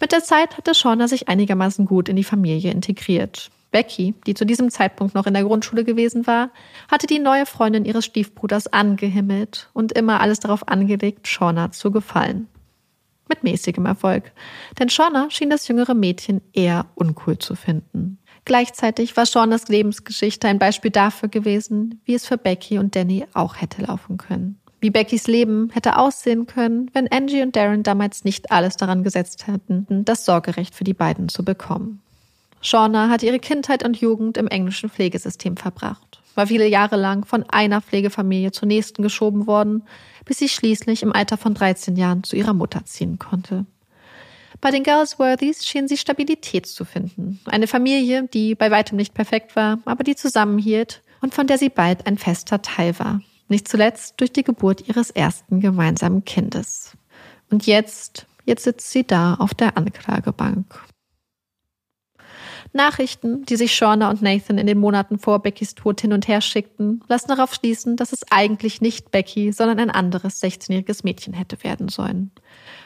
Mit der Zeit hatte Shauna sich einigermaßen gut in die Familie integriert. Becky, die zu diesem Zeitpunkt noch in der Grundschule gewesen war, hatte die neue Freundin ihres Stiefbruders angehimmelt und immer alles darauf angelegt, Shauna zu gefallen. Mit mäßigem Erfolg. Denn Shauna schien das jüngere Mädchen eher uncool zu finden. Gleichzeitig war Shaunas Lebensgeschichte ein Beispiel dafür gewesen, wie es für Becky und Danny auch hätte laufen können. Wie Beckys Leben hätte aussehen können, wenn Angie und Darren damals nicht alles daran gesetzt hätten, das Sorgerecht für die beiden zu bekommen. Shauna hatte ihre Kindheit und Jugend im englischen Pflegesystem verbracht, war viele Jahre lang von einer Pflegefamilie zur nächsten geschoben worden, bis sie schließlich im Alter von 13 Jahren zu ihrer Mutter ziehen konnte. Bei den Girlsworthys schien sie Stabilität zu finden. Eine Familie, die bei weitem nicht perfekt war, aber die zusammenhielt und von der sie bald ein fester Teil war. Nicht zuletzt durch die Geburt ihres ersten gemeinsamen Kindes. Und jetzt, jetzt sitzt sie da auf der Anklagebank. Nachrichten, die sich Shauna und Nathan in den Monaten vor Beckys Tod hin und her schickten, lassen darauf schließen, dass es eigentlich nicht Becky, sondern ein anderes 16-jähriges Mädchen hätte werden sollen.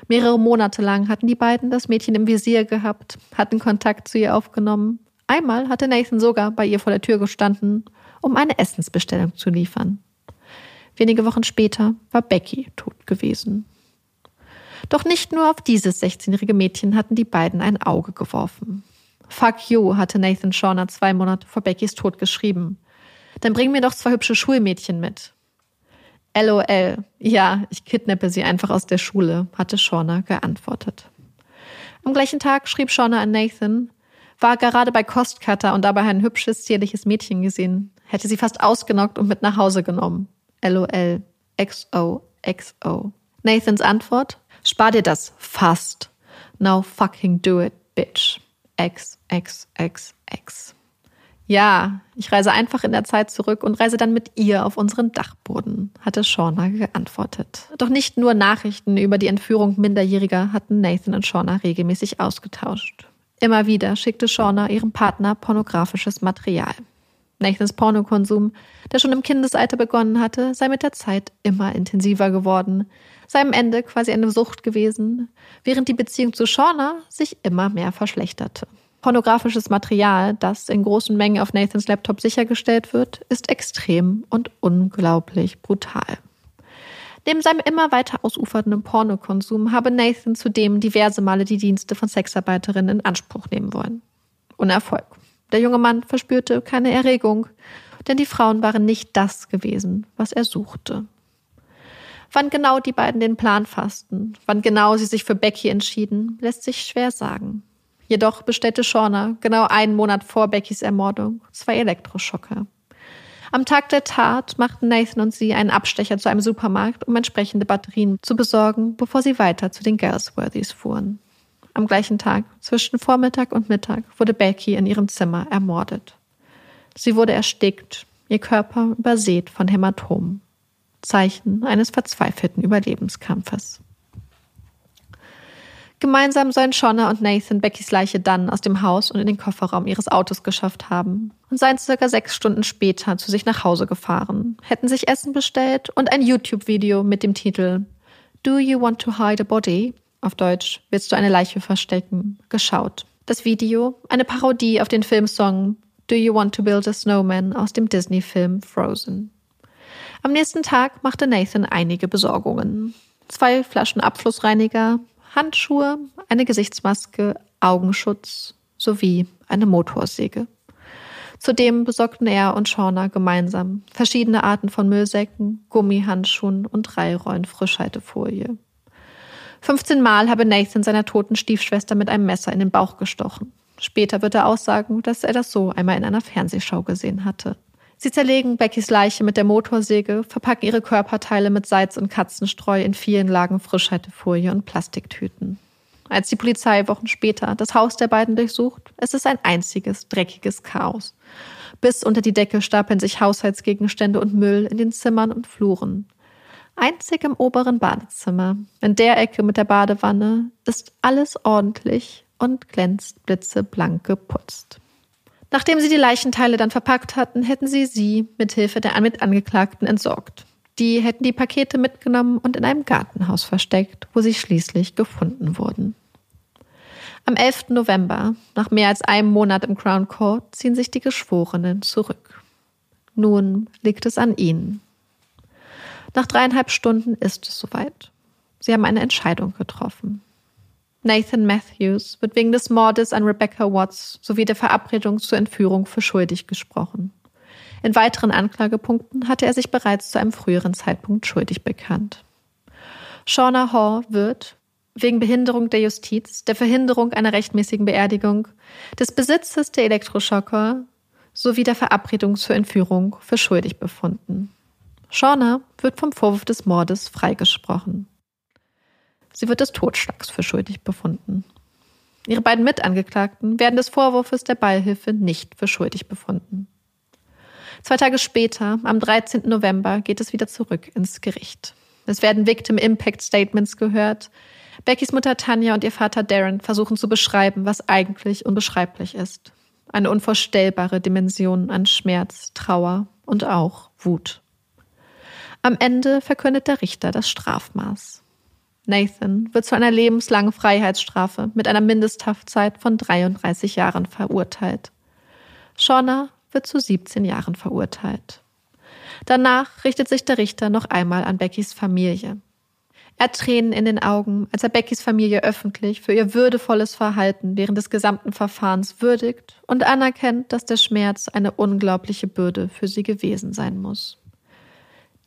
Mehrere Monate lang hatten die beiden das Mädchen im Visier gehabt, hatten Kontakt zu ihr aufgenommen. Einmal hatte Nathan sogar bei ihr vor der Tür gestanden, um eine Essensbestellung zu liefern. Wenige Wochen später war Becky tot gewesen. Doch nicht nur auf dieses 16-jährige Mädchen hatten die beiden ein Auge geworfen. Fuck you, hatte Nathan Shawner zwei Monate vor Beckys Tod geschrieben. Dann bring mir doch zwei hübsche Schulmädchen mit. LOL. Ja, ich kidnappe sie einfach aus der Schule, hatte Shauna geantwortet. Am gleichen Tag schrieb Shauna an Nathan, war gerade bei Kostcutter und dabei ein hübsches, zierliches Mädchen gesehen, hätte sie fast ausgenockt und mit nach Hause genommen. LOL. XO. XO. Nathans Antwort? Spar dir das. Fast. Now fucking do it, bitch. X, X, X, X. Ja, ich reise einfach in der Zeit zurück und reise dann mit ihr auf unseren Dachboden, hatte Shauna geantwortet. Doch nicht nur Nachrichten über die Entführung Minderjähriger hatten Nathan und Shauna regelmäßig ausgetauscht. Immer wieder schickte Shauna ihrem Partner pornografisches Material. Nathans Pornokonsum, der schon im Kindesalter begonnen hatte, sei mit der Zeit immer intensiver geworden, sei am Ende quasi eine Sucht gewesen, während die Beziehung zu Shauna sich immer mehr verschlechterte. Pornografisches Material, das in großen Mengen auf Nathans Laptop sichergestellt wird, ist extrem und unglaublich brutal. Neben seinem immer weiter ausufernden Pornokonsum habe Nathan zudem diverse Male die Dienste von Sexarbeiterinnen in Anspruch nehmen wollen. Ohne Erfolg. Der junge Mann verspürte keine Erregung, denn die Frauen waren nicht das gewesen, was er suchte. Wann genau die beiden den Plan fassten, wann genau sie sich für Becky entschieden, lässt sich schwer sagen. Jedoch bestellte Shauna genau einen Monat vor Beckys Ermordung zwei Elektroschocker. Am Tag der Tat machten Nathan und sie einen Abstecher zu einem Supermarkt, um entsprechende Batterien zu besorgen, bevor sie weiter zu den Galsworthys fuhren. Am gleichen Tag, zwischen Vormittag und Mittag, wurde Becky in ihrem Zimmer ermordet. Sie wurde erstickt, ihr Körper übersät von Hämatomen. Zeichen eines verzweifelten Überlebenskampfes. Gemeinsam sollen Shauna und Nathan Beckys Leiche dann aus dem Haus und in den Kofferraum ihres Autos geschafft haben und seien circa sechs Stunden später zu sich nach Hause gefahren, hätten sich Essen bestellt und ein YouTube-Video mit dem Titel Do You Want to Hide a Body? Auf Deutsch Willst du eine Leiche verstecken? geschaut. Das Video, eine Parodie auf den Filmsong Do You Want to Build a Snowman aus dem Disney-Film Frozen. Am nächsten Tag machte Nathan einige Besorgungen. Zwei Flaschen Abflussreiniger, Handschuhe, eine Gesichtsmaske, Augenschutz sowie eine Motorsäge. Zudem besorgten er und Shauna gemeinsam verschiedene Arten von Müllsäcken, Gummihandschuhen und drei Rollen Frischhaltefolie. 15 Mal habe Nathan seiner toten Stiefschwester mit einem Messer in den Bauch gestochen. Später wird er aussagen, dass er das so einmal in einer Fernsehschau gesehen hatte. Sie zerlegen Beckys Leiche mit der Motorsäge, verpacken ihre Körperteile mit Salz und Katzenstreu in vielen Lagen Frischhaltefolie und Plastiktüten. Als die Polizei Wochen später das Haus der beiden durchsucht, ist es ein einziges, dreckiges Chaos. Bis unter die Decke stapeln sich Haushaltsgegenstände und Müll in den Zimmern und Fluren. Einzig im oberen Badezimmer, in der Ecke mit der Badewanne, ist alles ordentlich und glänzt blitzeblank geputzt. Nachdem sie die Leichenteile dann verpackt hatten, hätten sie sie mit Hilfe der Mitangeklagten entsorgt. Die hätten die Pakete mitgenommen und in einem Gartenhaus versteckt, wo sie schließlich gefunden wurden. Am 11. November, nach mehr als einem Monat im Crown Court, ziehen sich die Geschworenen zurück. Nun liegt es an ihnen. Nach dreieinhalb Stunden ist es soweit. Sie haben eine Entscheidung getroffen. Nathan Matthews wird wegen des Mordes an Rebecca Watts sowie der Verabredung zur Entführung für schuldig gesprochen. In weiteren Anklagepunkten hatte er sich bereits zu einem früheren Zeitpunkt schuldig bekannt. Shauna Hall wird wegen Behinderung der Justiz, der Verhinderung einer rechtmäßigen Beerdigung, des Besitzes der Elektroschocker sowie der Verabredung zur Entführung für schuldig befunden. Shauna wird vom Vorwurf des Mordes freigesprochen. Sie wird des Totschlags für schuldig befunden. Ihre beiden Mitangeklagten werden des Vorwurfs der Beihilfe nicht für schuldig befunden. Zwei Tage später, am 13. November, geht es wieder zurück ins Gericht. Es werden Victim Impact Statements gehört. Beckys Mutter Tanja und ihr Vater Darren versuchen zu beschreiben, was eigentlich unbeschreiblich ist. Eine unvorstellbare Dimension an Schmerz, Trauer und auch Wut. Am Ende verkündet der Richter das Strafmaß. Nathan wird zu einer lebenslangen Freiheitsstrafe mit einer Mindesthaftzeit von 33 Jahren verurteilt. Shauna wird zu 17 Jahren verurteilt. Danach richtet sich der Richter noch einmal an Beckys Familie. Er hat Tränen in den Augen, als er Beckys Familie öffentlich für ihr würdevolles Verhalten während des gesamten Verfahrens würdigt und anerkennt, dass der Schmerz eine unglaubliche Bürde für sie gewesen sein muss.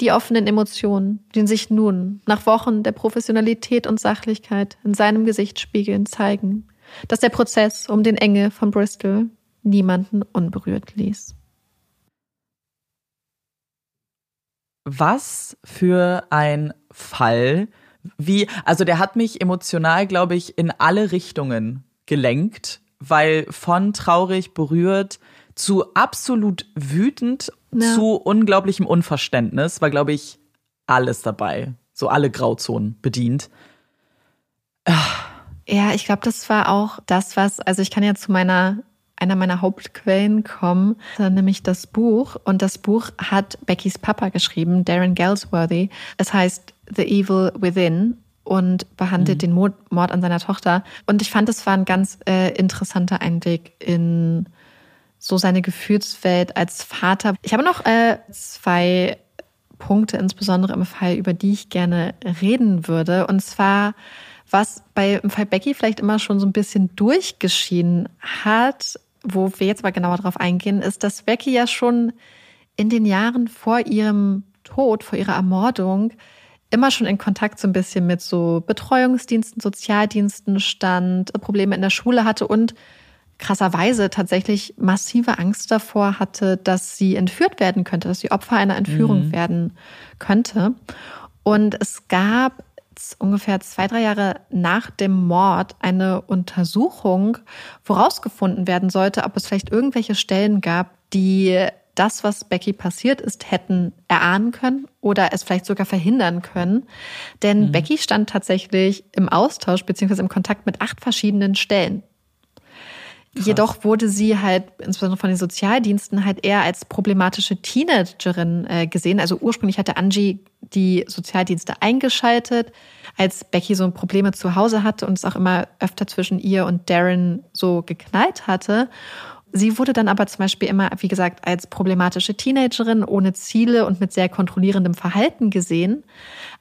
Die offenen Emotionen, die sich nun nach Wochen der Professionalität und Sachlichkeit in seinem Gesicht spiegeln, zeigen, dass der Prozess um den Engel von Bristol niemanden unberührt ließ. Was für ein Fall. Wie, also der hat mich emotional, glaube ich, in alle Richtungen gelenkt, weil von traurig berührt zu absolut wütend ja. zu unglaublichem Unverständnis war, glaube ich, alles dabei. So alle Grauzonen bedient. Ja, ich glaube, das war auch das, was, also ich kann ja zu meiner einer meiner Hauptquellen kommen, nämlich das Buch. Und das Buch hat Beckys Papa geschrieben, Darren Galsworthy. Es heißt The Evil Within und behandelt mhm. den Mord, Mord, an seiner Tochter. Und ich fand, es war ein ganz äh, interessanter Einblick in so seine Gefühlswelt als Vater. Ich habe noch äh, zwei Punkte, insbesondere im Fall, über die ich gerne reden würde. Und zwar, was bei im Fall Becky vielleicht immer schon so ein bisschen durchgeschieden hat, wo wir jetzt mal genauer drauf eingehen, ist, dass Becky ja schon in den Jahren vor ihrem Tod, vor ihrer Ermordung, immer schon in Kontakt so ein bisschen mit so Betreuungsdiensten, Sozialdiensten stand, Probleme in der Schule hatte und krasserweise tatsächlich massive Angst davor hatte, dass sie entführt werden könnte, dass sie Opfer einer Entführung mhm. werden könnte. Und es gab ungefähr zwei, drei Jahre nach dem Mord eine Untersuchung, woraus gefunden werden sollte, ob es vielleicht irgendwelche Stellen gab, die das, was Becky passiert ist, hätten erahnen können oder es vielleicht sogar verhindern können. Denn mhm. Becky stand tatsächlich im Austausch beziehungsweise im Kontakt mit acht verschiedenen Stellen. Krass. Jedoch wurde sie halt, insbesondere von den Sozialdiensten, halt eher als problematische Teenagerin äh, gesehen. Also ursprünglich hatte Angie die Sozialdienste eingeschaltet, als Becky so Probleme zu Hause hatte und es auch immer öfter zwischen ihr und Darren so geknallt hatte. Sie wurde dann aber zum Beispiel immer, wie gesagt, als problematische Teenagerin ohne Ziele und mit sehr kontrollierendem Verhalten gesehen,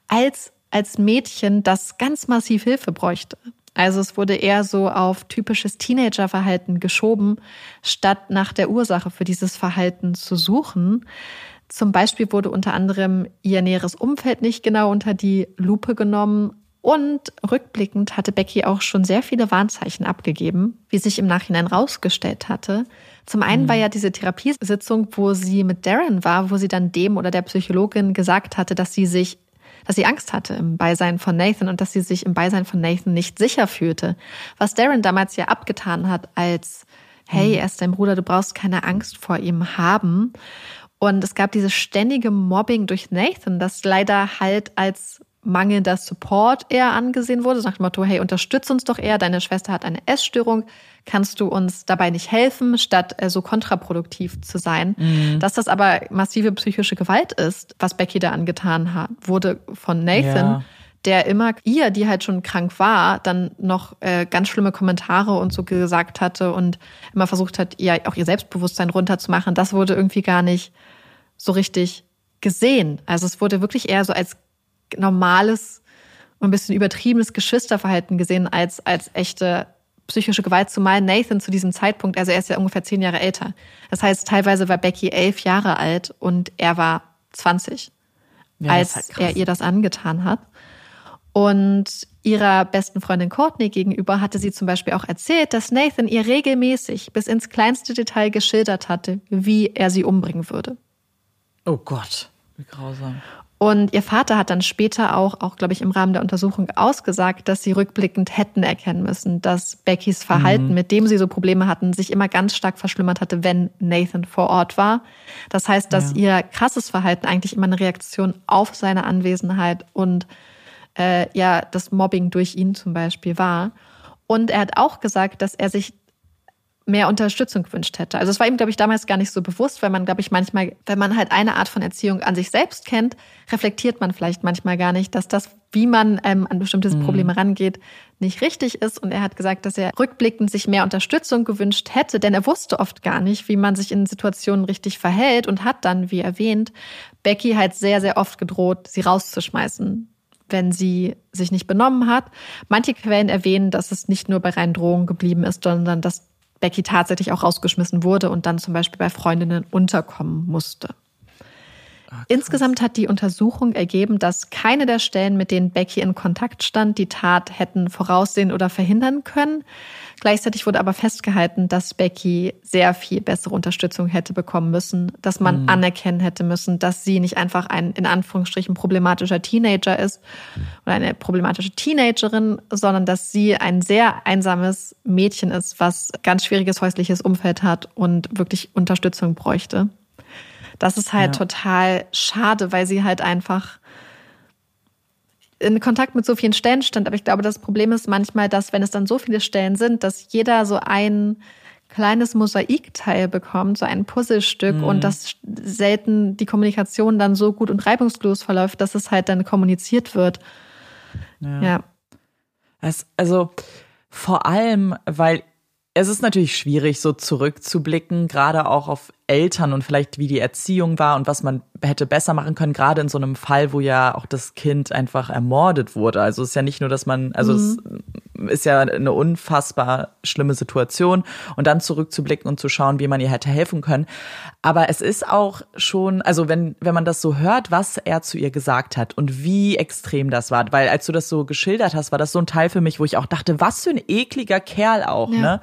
als als Mädchen, das ganz massiv Hilfe bräuchte. Also es wurde eher so auf typisches Teenagerverhalten geschoben, statt nach der Ursache für dieses Verhalten zu suchen. Zum Beispiel wurde unter anderem ihr näheres Umfeld nicht genau unter die Lupe genommen und rückblickend hatte Becky auch schon sehr viele Warnzeichen abgegeben, wie sich im Nachhinein rausgestellt hatte. Zum einen war mhm. ja diese Therapiesitzung, wo sie mit Darren war, wo sie dann dem oder der Psychologin gesagt hatte, dass sie sich dass sie Angst hatte im Beisein von Nathan und dass sie sich im Beisein von Nathan nicht sicher fühlte. Was Darren damals ja abgetan hat als, hey, mhm. er ist dein Bruder, du brauchst keine Angst vor ihm haben. Und es gab dieses ständige Mobbing durch Nathan, das leider halt als mangelnder Support eher angesehen wurde, nach dem Motto, hey, unterstütz uns doch eher, deine Schwester hat eine Essstörung, kannst du uns dabei nicht helfen, statt äh, so kontraproduktiv zu sein. Mhm. Dass das aber massive psychische Gewalt ist, was Becky da angetan hat, wurde von Nathan. Ja. Der immer ihr, die halt schon krank war, dann noch äh, ganz schlimme Kommentare und so gesagt hatte und immer versucht hat, ihr auch ihr Selbstbewusstsein runterzumachen. Das wurde irgendwie gar nicht so richtig gesehen. Also es wurde wirklich eher so als normales ein bisschen übertriebenes Geschwisterverhalten gesehen als, als echte psychische Gewalt, zumal Nathan zu diesem Zeitpunkt, also er ist ja ungefähr zehn Jahre älter. Das heißt, teilweise war Becky elf Jahre alt und er war 20, ja, als halt er ihr das angetan hat. Und ihrer besten Freundin Courtney gegenüber hatte sie zum Beispiel auch erzählt, dass Nathan ihr regelmäßig bis ins kleinste Detail geschildert hatte, wie er sie umbringen würde. Oh Gott, wie grausam. Und ihr Vater hat dann später auch, auch glaube ich, im Rahmen der Untersuchung ausgesagt, dass sie rückblickend hätten erkennen müssen, dass Beckys Verhalten, mhm. mit dem sie so Probleme hatten, sich immer ganz stark verschlimmert hatte, wenn Nathan vor Ort war. Das heißt, dass ja. ihr krasses Verhalten eigentlich immer eine Reaktion auf seine Anwesenheit und äh, ja das Mobbing durch ihn zum Beispiel war. Und er hat auch gesagt, dass er sich mehr Unterstützung gewünscht hätte. Also es war ihm, glaube ich, damals gar nicht so bewusst, weil man, glaube ich, manchmal, wenn man halt eine Art von Erziehung an sich selbst kennt, reflektiert man vielleicht manchmal gar nicht, dass das, wie man ähm, an bestimmte mhm. Probleme rangeht, nicht richtig ist. Und er hat gesagt, dass er rückblickend sich mehr Unterstützung gewünscht hätte, denn er wusste oft gar nicht, wie man sich in Situationen richtig verhält und hat dann, wie erwähnt, Becky halt sehr, sehr oft gedroht, sie rauszuschmeißen wenn sie sich nicht benommen hat. Manche Quellen erwähnen, dass es nicht nur bei reinen Drohungen geblieben ist, sondern dass Becky tatsächlich auch rausgeschmissen wurde und dann zum Beispiel bei Freundinnen unterkommen musste. Ach, Insgesamt hat die Untersuchung ergeben, dass keine der Stellen, mit denen Becky in Kontakt stand, die Tat hätten voraussehen oder verhindern können. Gleichzeitig wurde aber festgehalten, dass Becky sehr viel bessere Unterstützung hätte bekommen müssen, dass man mhm. anerkennen hätte müssen, dass sie nicht einfach ein in Anführungsstrichen problematischer Teenager ist oder eine problematische Teenagerin, sondern dass sie ein sehr einsames Mädchen ist, was ganz schwieriges häusliches Umfeld hat und wirklich Unterstützung bräuchte. Das ist halt ja. total schade, weil sie halt einfach in Kontakt mit so vielen Stellen stand. Aber ich glaube, das Problem ist manchmal, dass wenn es dann so viele Stellen sind, dass jeder so ein kleines Mosaikteil bekommt, so ein Puzzlestück mhm. und dass selten die Kommunikation dann so gut und reibungslos verläuft, dass es halt dann kommuniziert wird. Ja. ja. Es, also vor allem, weil es ist natürlich schwierig, so zurückzublicken, gerade auch auf Eltern und vielleicht wie die Erziehung war und was man hätte besser machen können, gerade in so einem Fall, wo ja auch das Kind einfach ermordet wurde. Also es ist ja nicht nur, dass man, also mhm. es ist ja eine unfassbar schlimme Situation und dann zurückzublicken und zu schauen, wie man ihr hätte helfen können. Aber es ist auch schon, also wenn, wenn man das so hört, was er zu ihr gesagt hat und wie extrem das war, weil als du das so geschildert hast, war das so ein Teil für mich, wo ich auch dachte, was für ein ekliger Kerl auch, ja. ne?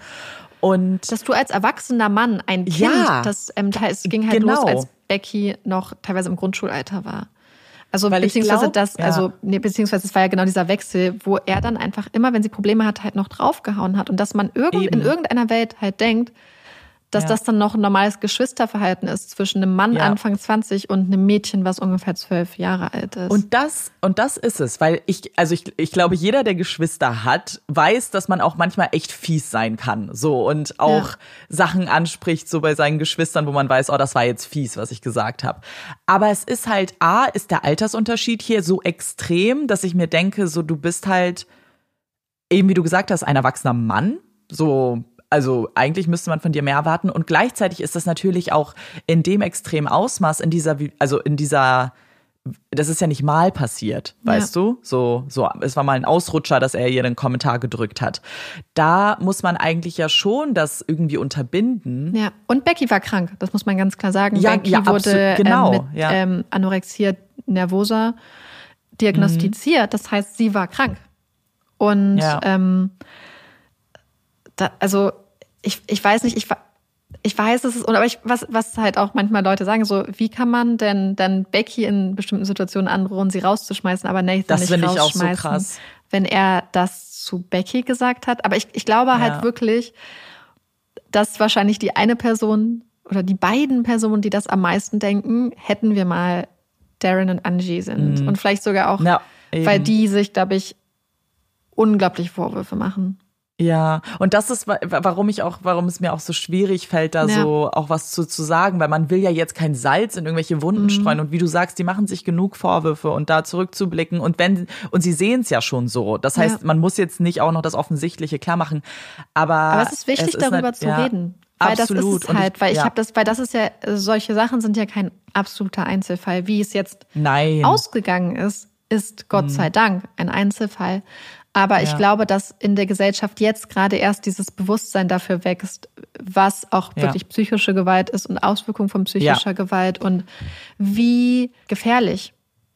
Und dass du als erwachsener Mann ein Kind, ja, das ähm, es ging halt genau. los, als Becky noch teilweise im Grundschulalter war. Also Weil beziehungsweise glaub, das, ja. also nee, beziehungsweise es war ja genau dieser Wechsel, wo er dann einfach immer, wenn sie Probleme hat, halt noch draufgehauen hat und dass man irgend, in irgendeiner Welt halt denkt, dass ja. das dann noch ein normales Geschwisterverhalten ist zwischen einem Mann ja. Anfang 20 und einem Mädchen, was ungefähr zwölf Jahre alt ist. Und das, und das ist es, weil ich, also ich, ich glaube, jeder, der Geschwister hat, weiß, dass man auch manchmal echt fies sein kann. So und auch ja. Sachen anspricht, so bei seinen Geschwistern, wo man weiß, oh, das war jetzt fies, was ich gesagt habe. Aber es ist halt, A, ist der Altersunterschied hier so extrem, dass ich mir denke, so du bist halt, eben wie du gesagt hast, ein erwachsener Mann, so also eigentlich müsste man von dir mehr erwarten. Und gleichzeitig ist das natürlich auch in dem extremen Ausmaß, in dieser, also in dieser, das ist ja nicht mal passiert, weißt ja. du? So, so, es war mal ein Ausrutscher, dass er ihr den Kommentar gedrückt hat. Da muss man eigentlich ja schon das irgendwie unterbinden. Ja, und Becky war krank, das muss man ganz klar sagen. Ja, Becky ja, wurde genau, ähm, mit ja. ähm, Anorexia nervosa diagnostiziert. Mhm. Das heißt, sie war krank. Und ähm, da, also ich, ich weiß nicht, ich, ich weiß, es ist, aber ich, was, was halt auch manchmal Leute sagen, so, wie kann man denn dann Becky in bestimmten Situationen androhen, sie rauszuschmeißen, aber Nathan das nicht rausschmeißen, ich auch so krass. wenn er das zu Becky gesagt hat. Aber ich, ich glaube halt ja. halt wirklich, dass wahrscheinlich die eine Person oder die beiden Personen, die das am meisten denken, hätten wir mal Darren und Angie sind. Mhm. Und vielleicht sogar auch, ja, weil die sich, glaube ich, unglaublich Vorwürfe machen. Ja, und das ist, warum ich auch, warum es mir auch so schwierig fällt, da ja. so auch was zu, zu sagen, weil man will ja jetzt kein Salz in irgendwelche Wunden mhm. streuen. Und wie du sagst, die machen sich genug Vorwürfe und da zurückzublicken. Und wenn, und sie sehen es ja schon so. Das heißt, ja. man muss jetzt nicht auch noch das Offensichtliche klar machen. Aber, Aber es ist wichtig, es ist darüber zu ja, reden. Weil absolut. das ist halt, weil ich, ich habe das, weil das ist ja, solche Sachen sind ja kein absoluter Einzelfall. Wie es jetzt Nein. ausgegangen ist, ist Gott sei Dank ein Einzelfall. Aber ich Ja. glaube, dass in der Gesellschaft jetzt gerade erst dieses Bewusstsein dafür wächst, was auch Ja. wirklich psychische Gewalt ist und Auswirkungen von psychischer Ja. Gewalt und wie gefährlich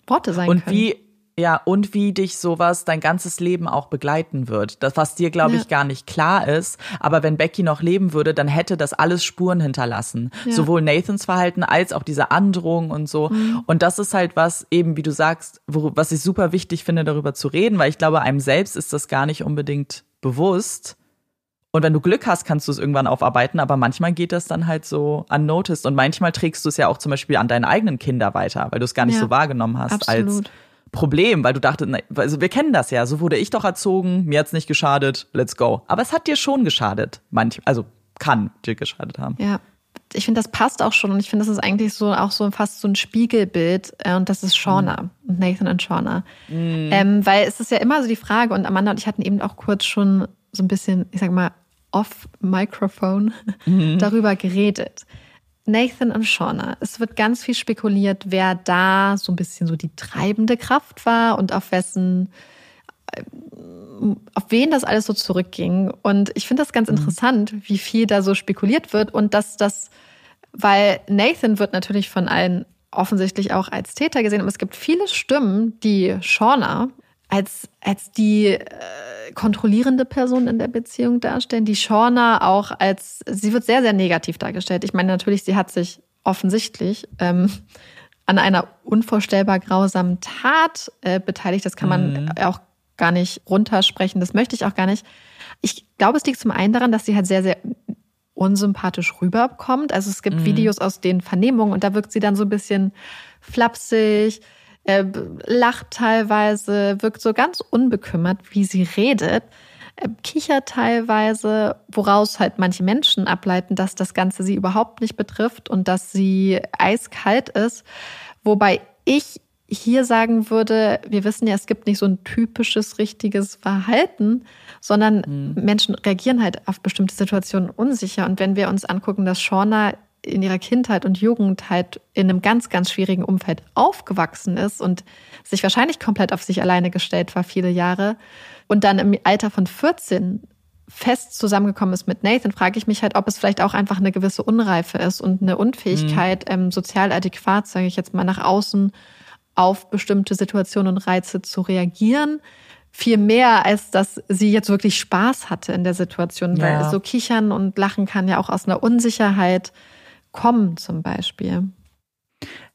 Worte sein Und können. wie, ja, und wie dich sowas dein ganzes Leben auch begleiten wird. Das, was dir, glaube ich, Ja. gar nicht klar ist. Aber wenn Becky noch leben würde, dann hätte das alles Spuren hinterlassen. Ja. Sowohl Nathans Verhalten als auch diese Androhung und so. Mhm. Und das ist halt was, eben wie du sagst, wo, was ich super wichtig finde, darüber zu reden, weil ich glaube, einem selbst ist das gar nicht unbedingt bewusst. Und wenn du Glück hast, kannst du es irgendwann aufarbeiten, aber manchmal geht das dann halt so unnoticed. Und manchmal trägst du es ja auch zum Beispiel an deine eigenen Kinder weiter, weil du es gar nicht Ja, so wahrgenommen hast als absolut. Problem, weil du dachtest, also wir kennen das ja, so wurde ich doch erzogen, mir hat's nicht geschadet, let's go. Aber es hat dir schon geschadet, manch, also kann dir geschadet haben. Ja. Ich finde, das passt auch schon und ich finde, das ist eigentlich so auch so fast so ein Spiegelbild äh, und das ist Shauna und Nathan und Shauna. Ähm, weil es ist ja immer so die Frage und Amanda und ich hatten eben auch kurz schon so ein bisschen, ich sag mal, off-Microphone darüber geredet. Nathan und Shauna. Es wird ganz viel spekuliert, wer da so ein bisschen so die treibende Kraft war und auf wessen auf wen das alles so zurückging. Und ich finde das ganz interessant, wie viel da so spekuliert wird und dass das, weil Nathan wird natürlich von allen offensichtlich auch als Täter gesehen, aber es gibt viele Stimmen, die Shauna als, als die äh, kontrollierende Person in der Beziehung darstellen, die Shauna auch als, sie wird sehr, sehr negativ dargestellt. Ich meine, natürlich, sie hat sich offensichtlich ähm, an einer unvorstellbar grausamen Tat äh, beteiligt. Das kann man auch gar nicht runtersprechen. Das möchte ich auch gar nicht. Ich glaube, es liegt zum einen daran, dass sie halt sehr, sehr unsympathisch rüberkommt. Also es gibt Videos aus den Vernehmungen und da wirkt sie dann so ein bisschen flapsig, äh, lacht teilweise, wirkt so ganz unbekümmert, wie sie redet, äh, kichert teilweise, woraus halt manche Menschen ableiten, dass das Ganze sie überhaupt nicht betrifft und dass sie eiskalt ist. Wobei ich hier sagen würde, wir wissen ja, es gibt nicht so ein typisches richtiges Verhalten, sondern Menschen reagieren halt auf bestimmte Situationen unsicher. Und wenn wir uns angucken, dass Shauna in ihrer Kindheit und Jugend halt in einem ganz, ganz schwierigen Umfeld aufgewachsen ist und sich wahrscheinlich komplett auf sich alleine gestellt war, viele Jahre, und dann im Alter von 14 fest zusammengekommen ist mit Nathan, frage ich mich halt, ob es vielleicht auch einfach eine gewisse Unreife ist und eine Unfähigkeit, ähm, sozial adäquat, sage ich jetzt mal, nach außen auf bestimmte Situationen und Reize zu reagieren. Viel mehr, als dass sie jetzt wirklich Spaß hatte in der Situation, weil Ja. so kichern und lachen kann ja auch aus einer Unsicherheit kommen, zum Beispiel.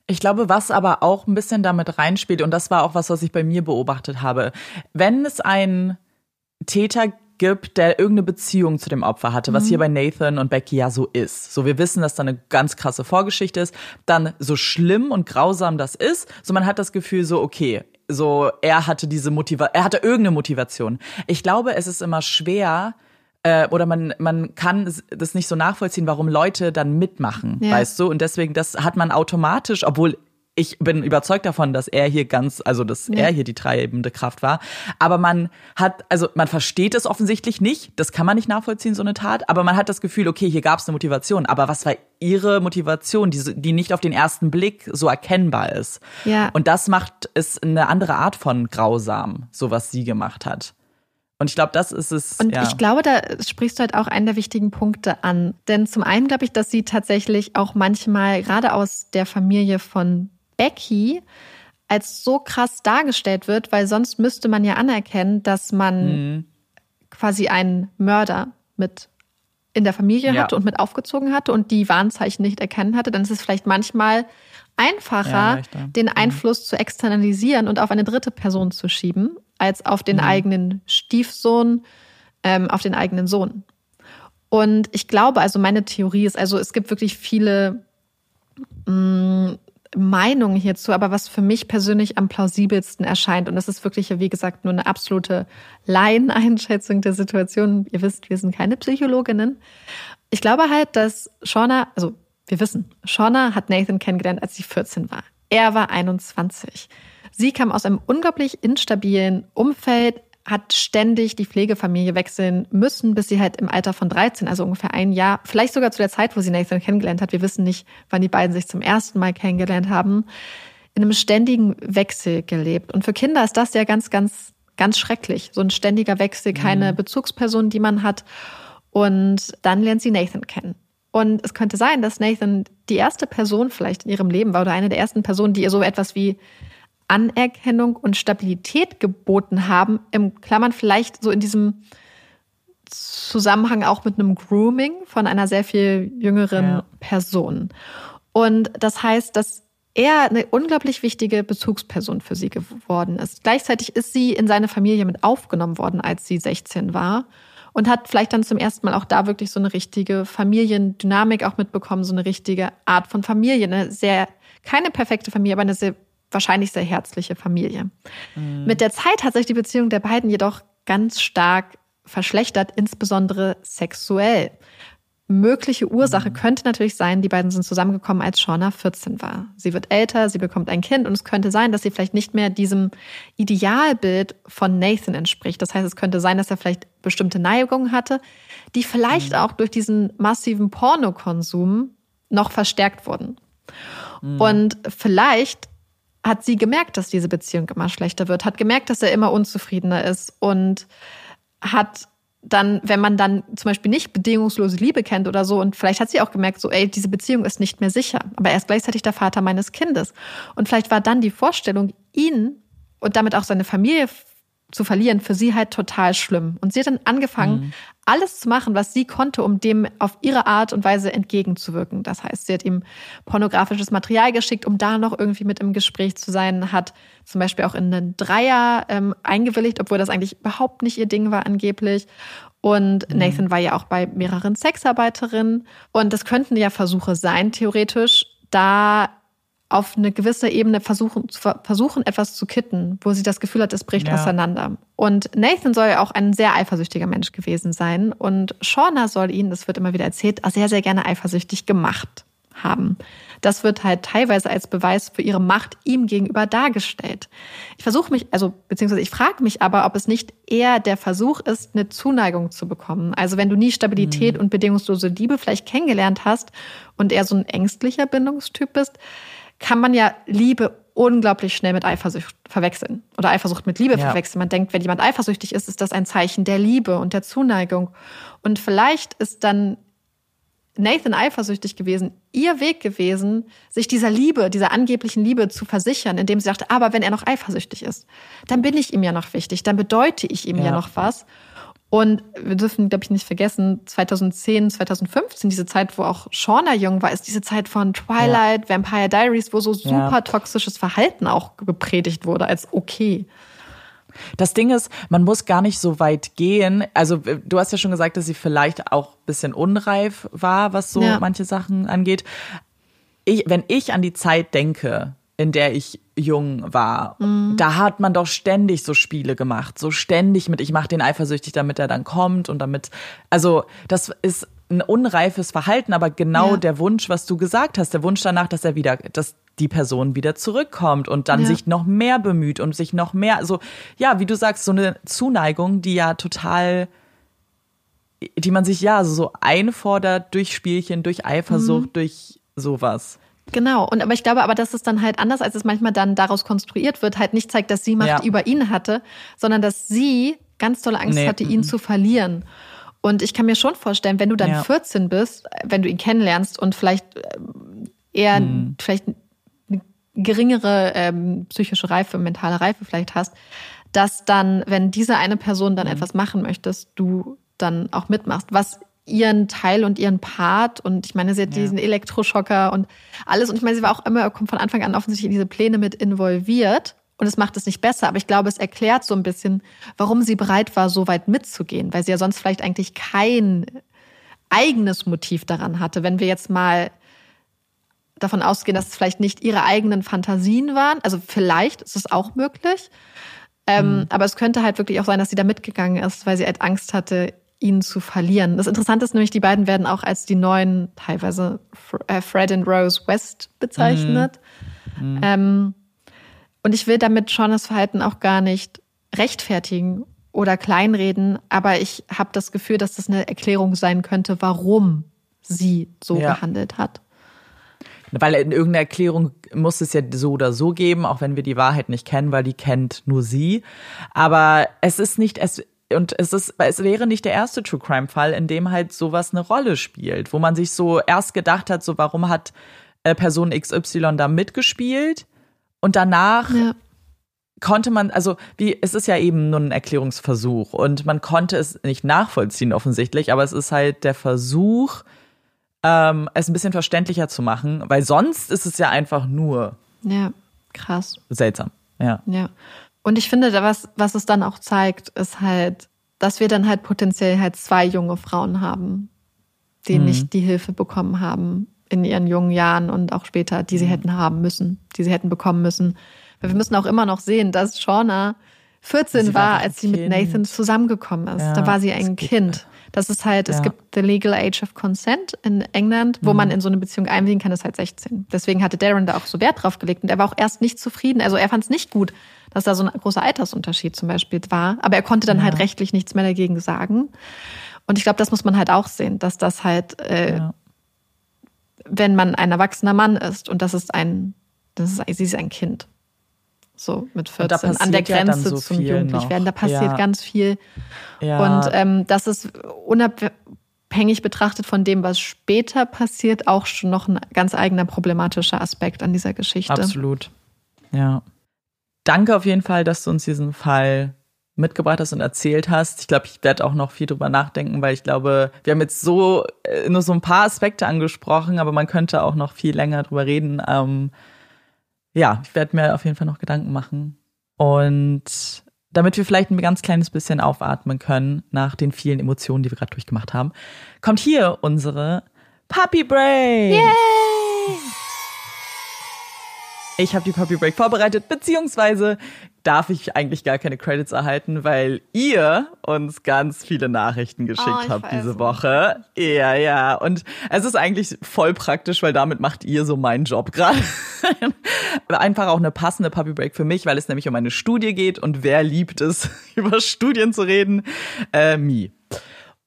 Ich glaube, was aber auch ein bisschen damit reinspielt, und das war auch was, was ich bei mir beobachtet habe, wenn es einen Täter gibt, der irgendeine Beziehung zu dem Opfer hatte, was hier bei Nathan und Becky ja so ist. So, wir wissen, dass da eine ganz krasse Vorgeschichte ist. Dann so schlimm und grausam das ist, so man hat das Gefühl so, okay, so er hatte diese Motivation, er hatte irgendeine Motivation. Ich glaube, es ist immer schwer, äh, oder man, man kann das nicht so nachvollziehen, warum Leute dann mitmachen, Ja. weißt du? Und deswegen, das hat man automatisch, obwohl ich bin überzeugt davon, dass er hier ganz, also dass Ja. er hier die treibende Kraft war. Aber man hat, also man versteht es offensichtlich nicht. Das kann man nicht nachvollziehen, so eine Tat. Aber man hat das Gefühl, okay, hier gab es eine Motivation. Aber was war ihre Motivation, die, die nicht auf den ersten Blick so erkennbar ist? Ja. Und das macht es eine andere Art von grausam, so was sie gemacht hat. Und ich glaube, das ist es. Und ja. ich glaube, da sprichst du halt auch einen der wichtigen Punkte an. Denn zum einen glaube ich, dass sie tatsächlich auch manchmal, gerade aus der Familie von Becky, als so krass dargestellt wird, weil sonst müsste man ja anerkennen, dass man Mhm. quasi einen Mörder mit in der Familie Ja. hatte und mit aufgezogen hatte und die Warnzeichen nicht erkennen hatte, dann ist es vielleicht manchmal einfacher, Ja, leichter. Mhm. den Einfluss zu externalisieren und auf eine dritte Person zu schieben, als auf Mhm. den eigenen Stiefsohn, ähm, auf den eigenen Sohn. Und ich glaube, also meine Theorie ist, also es gibt wirklich viele mh, Meinungen hierzu, aber was für mich persönlich am plausibelsten erscheint, und das ist wirklich, wie gesagt, nur eine absolute Laieneinschätzung der Situation. Ihr wisst, wir sind keine Psychologinnen. Ich glaube halt, dass Shauna, also wir wissen, Shauna hat Nathan kennengelernt, als sie 14 war. Er war 21. Sie kam aus einem unglaublich instabilen Umfeld, hat ständig die Pflegefamilie wechseln müssen, bis sie halt im Alter von 13, also ungefähr ein Jahr, vielleicht sogar zu der Zeit, wo sie Nathan kennengelernt hat, wir wissen nicht, wann die beiden sich zum ersten Mal kennengelernt haben, in einem ständigen Wechsel gelebt. Und für Kinder ist das ja ganz, ganz, ganz schrecklich. So ein ständiger Wechsel, keine mhm. Bezugsperson, die man hat. Und dann lernt sie Nathan kennen. Und es könnte sein, dass Nathan die erste Person vielleicht in ihrem Leben war oder eine der ersten Personen, die ihr so etwas wie Anerkennung und Stabilität geboten haben. Im Klammern vielleicht so in diesem Zusammenhang auch mit einem Grooming von einer sehr viel jüngeren ja. Person. Und das heißt, dass er eine unglaublich wichtige Bezugsperson für sie geworden ist. Gleichzeitig ist sie in seine Familie mit aufgenommen worden, als sie 16 war und hat vielleicht dann zum ersten Mal auch da wirklich so eine richtige Familiendynamik auch mitbekommen, so eine richtige Art von Familie, eine sehr keine perfekte Familie, aber eine sehr wahrscheinlich sehr herzliche Familie. Mhm. Mit der Zeit hat sich die Beziehung der beiden jedoch ganz stark verschlechtert, insbesondere sexuell. Mögliche Ursache mhm. könnte natürlich sein, die beiden sind zusammengekommen, als Shauna 14 war. Sie wird älter, sie bekommt ein Kind und es könnte sein, dass sie vielleicht nicht mehr diesem Idealbild von Nathan entspricht. Das heißt, es könnte sein, dass er vielleicht bestimmte Neigungen hatte, die vielleicht mhm. auch durch diesen massiven Pornokonsum noch verstärkt wurden. Mhm. Und vielleicht hat sie gemerkt, dass diese Beziehung immer schlechter wird, hat gemerkt, dass er immer unzufriedener ist und hat dann, wenn man dann zum Beispiel nicht bedingungslose Liebe kennt oder so, und vielleicht hat sie auch gemerkt, so, ey, diese Beziehung ist nicht mehr sicher, aber er ist gleichzeitig der Vater meines Kindes. Und vielleicht war dann die Vorstellung, ihn und damit auch seine Familie zu verlieren, für sie halt total schlimm. Und sie hat dann angefangen, mhm. alles zu machen, was sie konnte, um dem auf ihre Art und Weise entgegenzuwirken. Das heißt, sie hat ihm pornografisches Material geschickt, um da noch irgendwie mit im Gespräch zu sein, hat zum Beispiel auch in einen Dreier ähm, eingewilligt, obwohl das eigentlich überhaupt nicht ihr Ding war angeblich. Und mhm. Nathan war ja auch bei mehreren Sexarbeiterinnen. Und das könnten ja Versuche sein, theoretisch, da auf eine gewisse Ebene versuchen, versuchen, etwas zu kitten, wo sie das Gefühl hat, es bricht ja. auseinander. Und Nathan soll ja auch ein sehr eifersüchtiger Mensch gewesen sein. Und Shauna soll ihn, das wird immer wieder erzählt, sehr, sehr gerne eifersüchtig gemacht haben. Das wird halt teilweise als Beweis für ihre Macht ihm gegenüber dargestellt. Ich versuche mich, also beziehungsweise ich frage mich aber, ob es nicht eher der Versuch ist, eine Zuneigung zu bekommen. Also wenn du nie Stabilität mhm. und bedingungslose Liebe vielleicht kennengelernt hast und eher so ein ängstlicher Bindungstyp bist, kann man ja Liebe unglaublich schnell mit Eifersucht verwechseln oder Eifersucht mit Liebe ja. verwechseln. Man denkt, wenn jemand eifersüchtig ist, ist das ein Zeichen der Liebe und der Zuneigung. Und vielleicht ist dann Nathan eifersüchtig gewesen, ihr Weg gewesen, sich dieser Liebe, dieser angeblichen Liebe zu versichern, indem sie sagte, aber wenn er noch eifersüchtig ist, dann bin ich ihm ja noch wichtig, dann bedeute ich ihm ja, ja noch was. Und wir dürfen, glaube ich, nicht vergessen, 2010, 2015, diese Zeit, wo auch Shauna jung war, ist diese Zeit von Twilight, ja. Vampire Diaries, wo so super ja. toxisches Verhalten auch gepredigt wurde als okay. Das Ding ist, man muss gar nicht so weit gehen. Also du hast ja schon gesagt, dass sie vielleicht auch ein bisschen unreif war, was so ja. manche Sachen angeht. Ich, wenn ich an die Zeit denke, in der ich jung war, mhm. da hat man doch ständig so Spiele gemacht, so ständig mit, ich mache den eifersüchtig, damit er dann kommt und damit, also das ist ein unreifes Verhalten, aber genau ja. der Wunsch, was du gesagt hast, der Wunsch danach, dass er wieder, dass die Person wieder zurückkommt und dann ja. sich noch mehr bemüht und sich noch mehr, also ja, wie du sagst, so eine Zuneigung, die ja total die man sich ja so einfordert durch Spielchen, durch Eifersucht, mhm. durch sowas. Genau, und aber ich glaube aber, dass es dann halt anders, als es manchmal dann daraus konstruiert wird, halt nicht zeigt, dass sie Macht ja. über ihn hatte, sondern dass sie ganz tolle Angst nee. hatte, ihn mhm. zu verlieren. Und ich kann mir schon vorstellen, wenn du dann ja. 14 bist, wenn du ihn kennenlernst und vielleicht äh, eher mhm. vielleicht eine geringere ähm, psychische Reife, mentale Reife vielleicht hast, dass dann, wenn diese eine Person dann mhm. etwas machen möchtest, du dann auch mitmachst. Was ihren Teil und ihren Part. Und ich meine, sie hat ja. diesen Elektroschocker und alles. Und ich meine, sie war auch immer von Anfang an offensichtlich in diese Pläne mit involviert. Und es macht es nicht besser, aber ich glaube, es erklärt so ein bisschen, warum sie bereit war, so weit mitzugehen, weil sie ja sonst vielleicht eigentlich kein eigenes Motiv daran hatte. Wenn wir jetzt mal davon ausgehen, dass es vielleicht nicht ihre eigenen Fantasien waren, also vielleicht ist es auch möglich, ähm, mhm. aber es könnte halt wirklich auch sein, dass sie da mitgegangen ist, weil sie halt Angst hatte, ihn zu verlieren. Das Interessante ist nämlich, die beiden werden auch als die neuen, teilweise äh, Fred und Rose West bezeichnet. Mhm. Mhm. Ähm, und ich will damit Shaunas Verhalten auch gar nicht rechtfertigen oder kleinreden, aber ich habe das Gefühl, dass das eine Erklärung sein könnte, warum sie so ja. gehandelt hat. weil in irgendeiner Erklärung muss es ja so oder so geben, auch wenn wir die Wahrheit nicht kennen, weil die kennt nur sie. Aber es ist nicht, es, und es ist, es wäre nicht der erste True Crime Fall, in dem halt sowas eine Rolle spielt, wo man sich so erst gedacht hat, so warum hat äh, Person XY da mitgespielt und danach ja. konnte man, also wie, es ist ja eben nur ein Erklärungsversuch und man konnte es nicht nachvollziehen offensichtlich, aber es ist halt der Versuch, ähm, es ein bisschen verständlicher zu machen, weil sonst ist es ja einfach nur. Ja, krass. Seltsam, ja. Ja. Und ich finde, was, was es dann auch zeigt, ist halt, dass wir dann halt potenziell halt zwei junge Frauen haben, die mhm. nicht die Hilfe bekommen haben in ihren jungen Jahren und auch später, die sie mhm. hätten haben müssen, die sie hätten bekommen müssen. Weil wir müssen auch immer noch sehen, dass Shauna 14 sie war, als sie kind. mit Nathan zusammengekommen ist. Ja, da war sie ein Kind. Das ist halt, ja. es gibt the legal age of consent in England, wo mhm. man in so eine Beziehung einwilligen kann, ist halt 16. Deswegen hatte Darren da auch so Wert drauf gelegt und er war auch erst nicht zufrieden. Also er fand es nicht gut, dass da so ein großer Altersunterschied zum Beispiel war. Aber er konnte dann ja. halt rechtlich nichts mehr dagegen sagen. Und ich glaube, das muss man halt auch sehen, dass das halt, äh, ja. wenn man ein erwachsener Mann ist und das ist ein, das ist, sie ist ein Kind so mit 14 an der Grenze ja so zum Jugendlichwerden. Da passiert ja. ganz viel. Ja. Und ähm, das ist unabhängig betrachtet von dem, was später passiert, auch schon noch ein ganz eigener problematischer Aspekt an dieser Geschichte. Absolut. Ja. Danke auf jeden Fall, dass du uns diesen Fall mitgebracht hast und erzählt hast. Ich glaube, ich werde auch noch viel drüber nachdenken, weil ich glaube, wir haben jetzt so äh, nur so ein paar Aspekte angesprochen, aber man könnte auch noch viel länger drüber reden. Ähm, ja, ich werde mir auf jeden Fall noch Gedanken machen. Und damit wir vielleicht ein ganz kleines bisschen aufatmen können nach den vielen Emotionen, die wir gerade durchgemacht haben, kommt hier unsere Puppy Break. Yay! Ich habe die Puppy Break vorbereitet, beziehungsweise darf ich eigentlich gar keine Credits erhalten, weil ihr uns ganz viele Nachrichten geschickt oh, habt diese Woche. Ja, ja. Und es ist eigentlich voll praktisch, weil damit macht ihr so meinen Job gerade. Einfach auch eine passende Puppy Break für mich, weil es nämlich um eine Studie geht und wer liebt es, über Studien zu reden? Äh, me.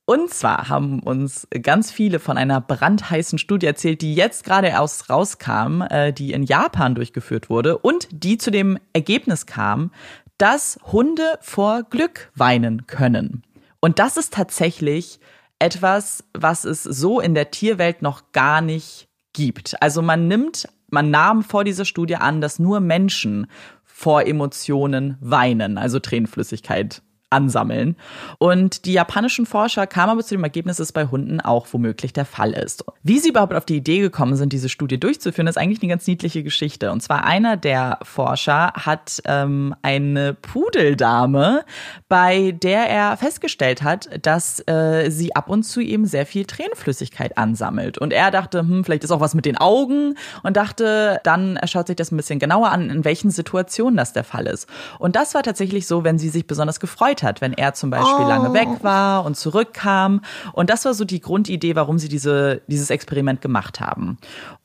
Und zwar haben uns ganz viele von einer brandheißen Studie erzählt, die jetzt gerade erst rauskam, äh, die in Japan durchgeführt wurde und die zu dem Ergebnis kam, dass Hunde vor Glück weinen können. Und das ist tatsächlich etwas, was es so in der Tierwelt noch gar nicht gibt. Also man nimmt, man nahm vor dieser Studie an, dass nur Menschen vor Emotionen weinen, also Tränenflüssigkeit ansammeln. Und die japanischen Forscher kamen aber zu dem Ergebnis, dass es bei Hunden auch womöglich der Fall ist. Wie sie überhaupt auf die Idee gekommen sind, diese Studie durchzuführen, ist eigentlich eine ganz niedliche Geschichte. Und zwar einer der Forscher hat ähm, eine Pudeldame, bei der er festgestellt hat, dass äh, sie ab und zu eben sehr viel Tränenflüssigkeit ansammelt. Und er dachte, hm, vielleicht ist auch was mit den Augen und dachte, dann schaut sich das ein bisschen genauer an, in welchen Situationen das der Fall ist. Und das war tatsächlich so, wenn sie sich besonders gefreut hat, wenn er zum Beispiel oh. lange weg war und zurückkam. Und das war so die Grundidee, warum sie diese, dieses Experiment gemacht haben.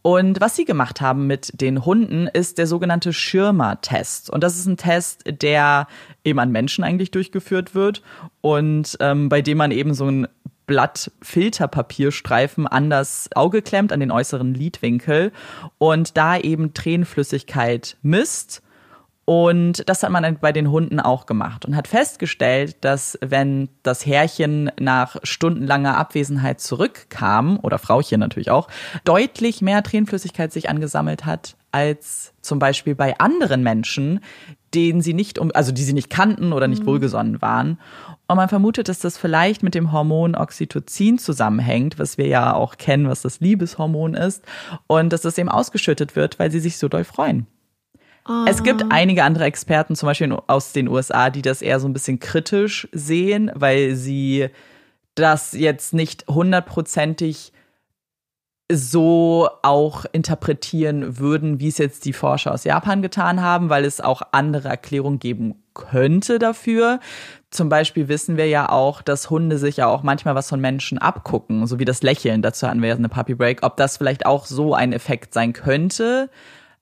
Und was sie gemacht haben mit den Hunden, ist der sogenannte Schirmer-Test. Und das ist ein Test, der eben an Menschen eigentlich durchgeführt wird und ähm, bei dem man eben so ein Blatt Filterpapierstreifen an das Auge klemmt, an den äußeren Lidwinkel und da eben Tränenflüssigkeit misst und das hat man bei den Hunden auch gemacht und hat festgestellt, dass wenn das Herrchen nach stundenlanger Abwesenheit zurückkam, oder Frauchen natürlich auch, deutlich mehr Tränenflüssigkeit sich angesammelt hat als zum Beispiel bei anderen Menschen, denen sie nicht, um, also die sie nicht kannten oder nicht mhm. wohlgesonnen waren. Und man vermutet, dass das vielleicht mit dem Hormon Oxytocin zusammenhängt, was wir ja auch kennen, was das Liebeshormon ist, und dass das eben ausgeschüttet wird, weil sie sich so doll freuen. Es gibt ah. einige andere Experten, zum Beispiel aus den USA, die das eher so ein bisschen kritisch sehen, weil sie das jetzt nicht hundertprozentig so auch interpretieren würden, wie es jetzt die Forscher aus Japan getan haben, weil es auch andere Erklärungen geben könnte dafür. Zum Beispiel wissen wir ja auch, dass Hunde sich ja auch manchmal was von Menschen abgucken, so wie das Lächeln. Dazu hatten wir ja eine Puppy Break. Ob das vielleicht auch so ein Effekt sein könnte,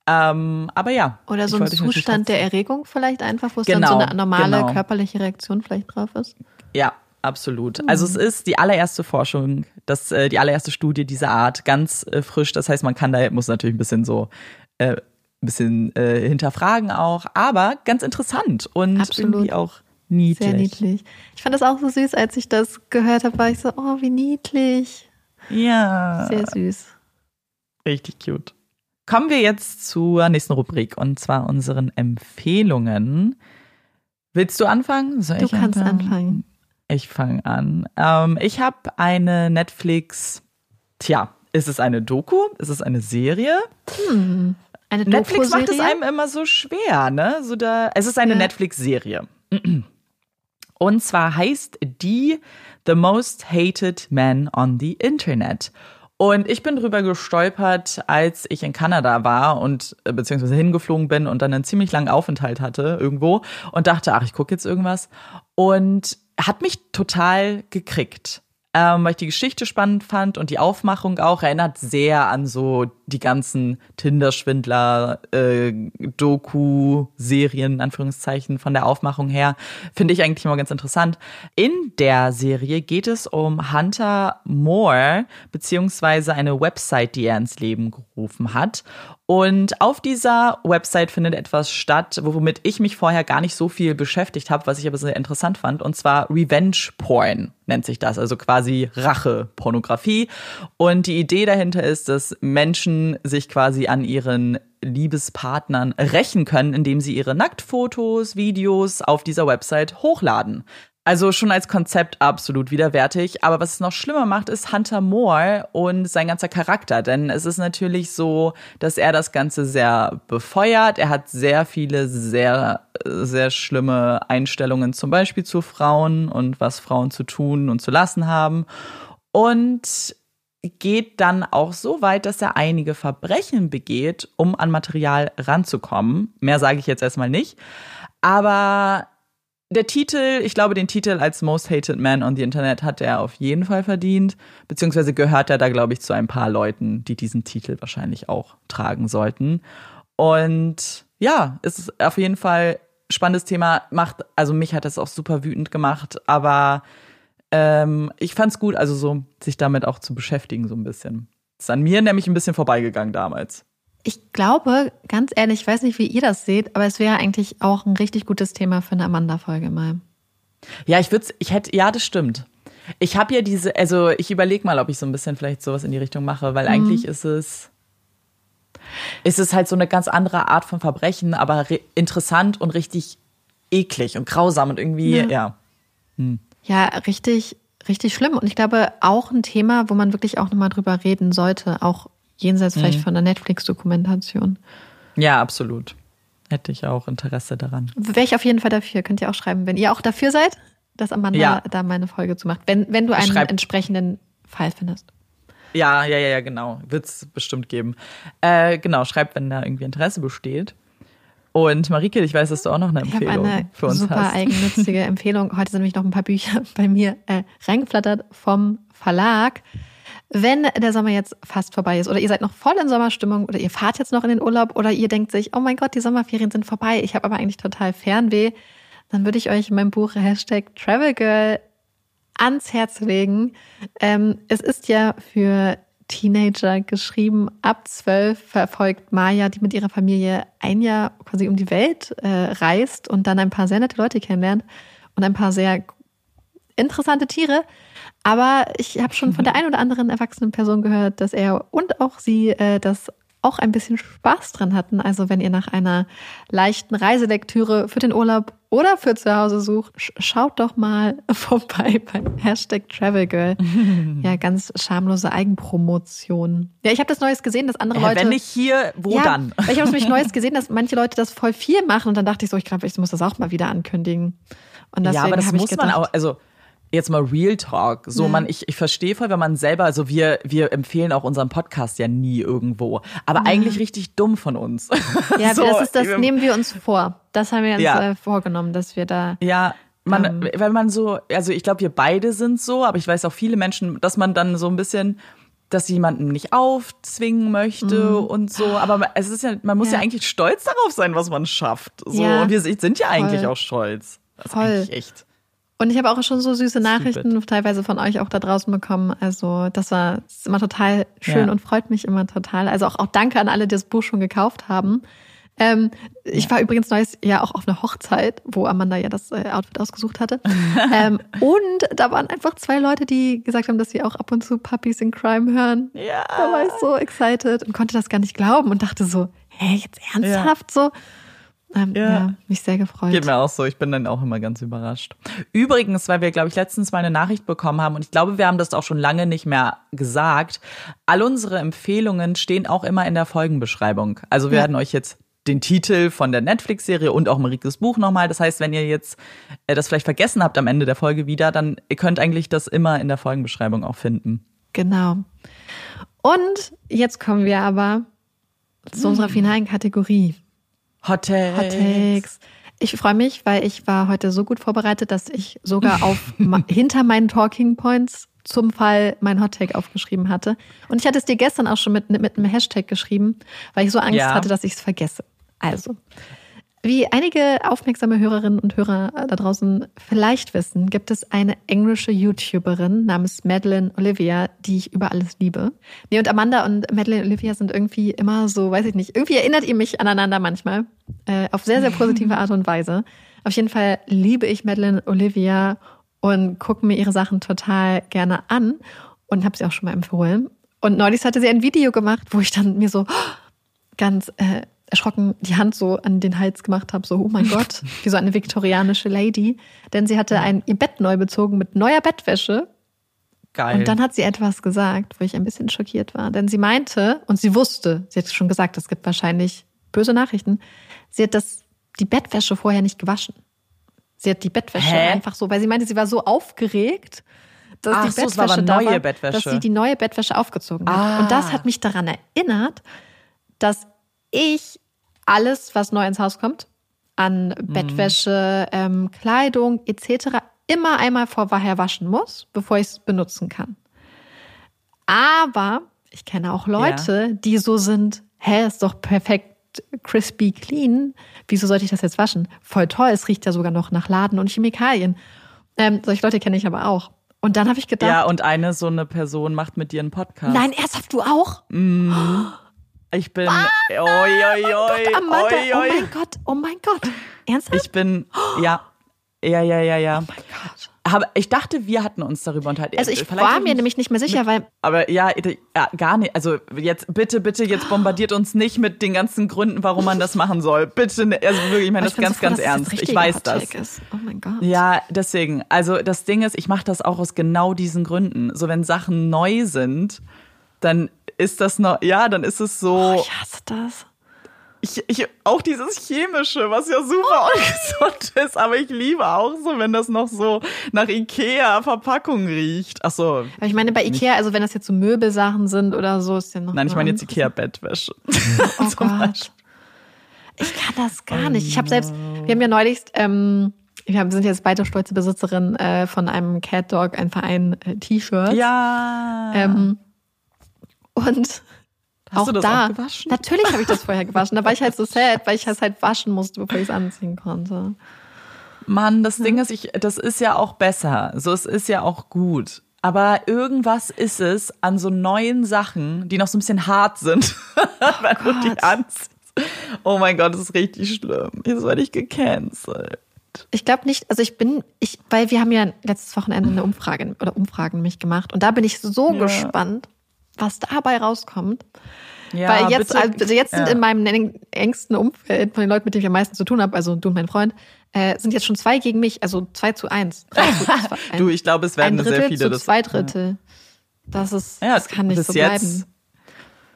ähm, aber ja. Oder so ein Zustand der Erregung vielleicht einfach, wo es genau, dann so eine normale genau. körperliche Reaktion vielleicht drauf ist. Ja, absolut. Also es ist die allererste Forschung, das, äh, die allererste Studie dieser Art, ganz äh, frisch. Das heißt, man kann da, muss natürlich ein bisschen so äh, ein bisschen äh, hinterfragen auch, aber ganz interessant und Absolut. irgendwie auch niedlich. Sehr niedlich. Ich fand das auch so süß, als ich das gehört habe, war ich so, oh, wie niedlich. Ja. Sehr süß. Richtig cute. Kommen wir jetzt zur nächsten Rubrik und zwar unseren Empfehlungen. Willst du anfangen? Soll Du ich kannst anfangen. Ich fange an. Ähm, ich habe eine Netflix. Tja, ist es eine Doku? Ist es eine Serie? Eine Netflix macht es einem immer so schwer, ne? So da, es ist eine Ja. Netflix-Serie. Und zwar heißt die The Most Hated Man on the Internet. Und ich bin drüber gestolpert, als ich in Kanada war und äh, beziehungsweise hingeflogen bin und dann einen ziemlich langen Aufenthalt hatte irgendwo und dachte, ach, ich gucke jetzt irgendwas. Und hat mich total gekriegt ähm, weil ich die Geschichte spannend fand und die Aufmachung auch erinnert sehr an so die ganzen Tinder-Schwindler, äh, in Anführungszeichen, von der Aufmachung her. Finde ich eigentlich immer ganz interessant. In der Serie geht es um Hunter Moore, beziehungsweise eine Website, die er ins Leben gerufen hat. Und auf dieser Website findet etwas statt, womit ich mich vorher gar nicht so viel beschäftigt habe, was ich aber sehr interessant fand, und zwar Revenge Porn nennt sich das, also quasi Rache-Pornografie. Und die Idee dahinter ist, dass Menschen sich quasi an ihren Liebespartnern rächen können, indem sie ihre Nacktfotos, Videos auf dieser Website hochladen. Also schon als Konzept absolut widerwärtig. Aber was es noch schlimmer macht, ist Hunter Moore und sein ganzer Charakter. Denn es ist natürlich so, dass er das Ganze sehr befeuert. Er hat sehr viele sehr, sehr schlimme Einstellungen, zum Beispiel zu Frauen und was Frauen zu tun und zu lassen haben. Und geht dann auch so weit, dass er einige Verbrechen begeht, um an Material ranzukommen. Mehr sage ich jetzt erstmal nicht. Aber der Titel, ich glaube, den Titel als Most Hated Man on the Internet hat er auf jeden Fall verdient. Beziehungsweise gehört er da, glaube ich, zu ein paar Leuten, die diesen Titel wahrscheinlich auch tragen sollten. Und ja, es ist auf jeden Fall spannendes Thema. Macht, also mich hat das auch super wütend gemacht, aber ähm, ich fand's gut, also so sich damit auch zu beschäftigen, so ein bisschen. Ist an mir nämlich ein bisschen vorbeigegangen damals. Ich glaube, ganz ehrlich, ich weiß nicht, wie ihr das seht, aber es wäre eigentlich auch ein richtig gutes Thema für eine Amanda-Folge mal. Ja, ich würde, ich hätte, ja, das stimmt. Ich habe ja diese, also ich überlege mal, ob ich so ein bisschen vielleicht sowas in die Richtung mache, weil eigentlich ist es, ist es halt so eine ganz andere Art von Verbrechen, aber re- interessant und richtig eklig und grausam und irgendwie, Ja. ja. Ja, richtig, richtig schlimm. Und ich glaube, auch ein Thema, wo man wirklich auch nochmal drüber reden sollte, auch jenseits vielleicht von der Netflix-Dokumentation. Ja, absolut. Hätte ich auch Interesse daran. Wäre ich auf jeden Fall dafür. Könnt ihr auch schreiben, wenn ihr auch dafür seid, dass Amanda Ja. da mal eine Folge zu macht. Wenn, wenn du einen Schreibt. entsprechenden Fall findest. Ja, ja, ja, ja, genau. Wird's bestimmt geben. Äh, genau, schreibt, wenn da irgendwie Interesse besteht. Und Marike, ich weiß, dass du auch noch eine Ich habe Empfehlung eine für uns super hast. eigennützige Empfehlung. Heute sind nämlich noch ein paar Bücher bei mir äh, reingeflattert vom Verlag. Wenn der Sommer jetzt fast vorbei ist oder ihr seid noch voll in Sommerstimmung oder ihr fahrt jetzt noch in den Urlaub oder ihr denkt sich, oh mein Gott, die Sommerferien sind vorbei, ich habe aber eigentlich total Fernweh, dann würde ich euch mein Buch Hashtag Travel Girl ans Herz legen. Ähm, es ist ja für Teenager geschrieben. Ab zwölf verfolgt Maya, die mit ihrer Familie ein Jahr quasi um die Welt äh, reist und dann ein paar sehr nette Leute kennenlernt und ein paar sehr interessante Tiere. Aber ich habe schon von der einen oder anderen erwachsenen Person gehört, dass er und auch sie äh, das auch ein bisschen Spaß dran hatten. Also wenn ihr nach einer leichten Reiselektüre für den Urlaub oder für zu Hause sucht, sch- schaut doch mal vorbei beim Hashtag Travelgirl. ja, ganz schamlose Eigenpromotion. Ja, ich habe das Neues gesehen, dass andere Äh, Leute. wenn nicht hier, wo ja, dann? Ich habe nämlich Neues gesehen, dass manche Leute das voll viel machen und dann dachte ich so, ich glaube, ich muss das auch mal wieder ankündigen. Und deswegen ja, aber das habe ich muss gedacht, man auch, also jetzt mal Real Talk. So, Ja. man, ich, ich verstehe voll, wenn man selber, also wir, wir empfehlen auch unseren Podcast ja nie irgendwo. Aber eigentlich richtig dumm von uns. Ja, so, das, ist, das nehmen wir uns vor. Das haben wir uns Ja. äh, vorgenommen, dass wir da. Ja, man, Ähm. wenn man so, also ich glaube, wir beide sind so, aber ich weiß auch viele Menschen, dass man dann so ein bisschen, dass jemanden nicht aufzwingen möchte und so. Aber es ist ja, man muss ja. Mhm. Ja. eigentlich stolz darauf sein, was man schafft. So. Ja. Und wir sind ja eigentlich Voll. auch stolz. Das ist Voll. eigentlich echt. Und ich habe auch schon so süße Nachrichten teilweise von euch auch da draußen bekommen. Also das war das ist immer total schön ja. und freut mich immer total. Also auch, auch danke an alle, die das Buch schon gekauft haben. Ähm, ja. Ich war übrigens neues ja auch auf einer Hochzeit, wo Amanda ja das äh, Outfit ausgesucht hatte. ähm, und da waren einfach zwei Leute, die gesagt haben, dass sie auch ab und zu Puppies in Crime hören. Ja. Da war ich so excited und konnte das gar nicht glauben und dachte so, hä, jetzt ernsthaft ja. so? Ähm, ja. ja. mich sehr gefreut. Geht mir auch so. Ich bin dann auch immer ganz überrascht. Übrigens, weil wir, glaube ich, letztens mal eine Nachricht bekommen haben und ich glaube, wir haben das auch schon lange nicht mehr gesagt. All unsere Empfehlungen stehen auch immer in der Folgenbeschreibung. Also wir ja. werden euch jetzt den Titel von der Netflix-Serie und auch Marikes Buch nochmal. Das heißt, wenn ihr jetzt äh, das vielleicht vergessen habt am Ende der Folge wieder, dann ihr könnt eigentlich das immer in der Folgenbeschreibung auch finden. Genau. Und jetzt kommen wir aber zu unserer finalen Kategorie. Hot Takes. Hot Takes. Ich freue mich, weil ich war heute so gut vorbereitet, dass ich sogar auf hinter meinen Talking Points zum Fall mein Hot Take aufgeschrieben hatte. Und ich hatte es dir gestern auch schon mit, mit einem Hashtag geschrieben, weil ich so Angst ja. hatte, dass ich es vergesse. Also, wie einige aufmerksame Hörerinnen und Hörer da draußen vielleicht wissen, gibt es eine englische YouTuberin namens Madeline Olivia, die ich über alles liebe. Nee, und Amanda und Madeline Olivia sind irgendwie immer so, weiß ich nicht, irgendwie erinnert ihr mich aneinander manchmal. Äh, auf sehr, sehr positive Art und Weise. Auf jeden Fall liebe ich Madeline Olivia und gucke mir ihre Sachen total gerne an und habe sie auch schon mal empfohlen. Und neulich hatte sie ein Video gemacht, wo ich dann mir so ganz äh, erschrocken die Hand so an den Hals gemacht habe, so, oh mein Gott, wie so eine viktorianische Lady. Denn sie hatte ein, ihr Bett neu bezogen mit neuer Bettwäsche. Geil. Und dann hat sie etwas gesagt, wo ich ein bisschen schockiert war. Denn sie meinte, und sie wusste, sie hat schon gesagt, es gibt wahrscheinlich böse Nachrichten, sie hat das, die Bettwäsche vorher nicht gewaschen. Sie hat die Bettwäsche Hä? einfach so, weil sie meinte, sie war so aufgeregt, dass Ach die so, Bettwäsche da war, Bettwäsche. dass sie die neue Bettwäsche aufgezogen hat. Ah. Und das hat mich daran erinnert, dass ich alles, was neu ins Haus kommt, an mhm. Bettwäsche, ähm, Kleidung etc., immer einmal vorher waschen muss, bevor ich es benutzen kann. Aber ich kenne auch Leute, ja. die so sind, hä, ist doch perfekt crispy clean. Wieso sollte ich das jetzt waschen? Voll toll, es riecht ja sogar noch nach Laden und Chemikalien. Ähm, solche Leute kenne ich aber auch. Und dann habe ich gedacht. Ja, und eine so eine Person macht mit dir einen Podcast. Nein, ernsthaft, du auch? Mhm. Ich bin. Ah, oi, oi, oi, oh, Gott, Amanda, oi, oi. oh mein Gott, oh mein Gott. Ernsthaft? Ich bin. Ja. Ja, ja, ja, ja. Oh mein Gott. Aber ich dachte, wir hatten uns darüber unterhalten. Also ich Vielleicht war mir nämlich nicht mehr sicher, mit, weil. Aber ja, ja, gar nicht. Also jetzt bitte, bitte, jetzt bombardiert uns nicht mit den ganzen Gründen, warum man das machen soll. Bitte, ne, also wirklich, ich meine das ganz, so froh, ganz ernst. Ich weiß das. Ist. Oh mein Gott. Ja, deswegen. Also das Ding ist, ich mache das auch aus genau diesen Gründen. So wenn Sachen neu sind, dann ist das noch, ja, dann ist es so. Oh, ich hasse das. Ich, ich, auch dieses Chemische, was ja super ungesund ist, aber ich liebe auch so, wenn das noch so nach Ikea-Verpackung riecht. Ach so. Aber ich meine, bei Ikea, also wenn das jetzt so Möbelsachen sind oder so, ist ja noch. Nein, ich meine jetzt Ikea-Bettwäsche. Oh Gott. Ich kann das gar nicht. Ich habe selbst, wir haben ja neulich, ähm, wir sind jetzt beide stolze Besitzerin äh, von einem Cat Dog, ein Verein äh, T-Shirt. Ja. Ähm, und Hast auch du das da, auch gewaschen? natürlich habe ich das vorher gewaschen. Da war ich halt so sad, weil ich es halt waschen musste, bevor ich es anziehen konnte. Mann, das ja. Ding ist, ich, das ist ja auch besser. So, es ist ja auch gut. Aber irgendwas ist es an so neuen Sachen, die noch so ein bisschen hart sind, wenn oh du die anziehst. Oh mein Gott, das ist richtig schlimm. Jetzt werde ich gecancelt. Ich glaube nicht, also ich bin, ich, weil wir haben ja letztes Wochenende eine Umfrage oder Umfragen mich gemacht und da bin ich so ja. gespannt, was dabei rauskommt. Ja, Weil jetzt, bitte, also jetzt sind ja. in meinem engsten Umfeld von den Leuten, mit denen ich am meisten zu tun habe, also du und mein Freund, äh, sind jetzt schon zwei gegen mich, also zwei zu eins. Ein, du, ich glaube, es werden Drittel sehr viele. Zu das, zwei Drittel. Das ist, ja, das kann nicht so bleiben. Jetzt,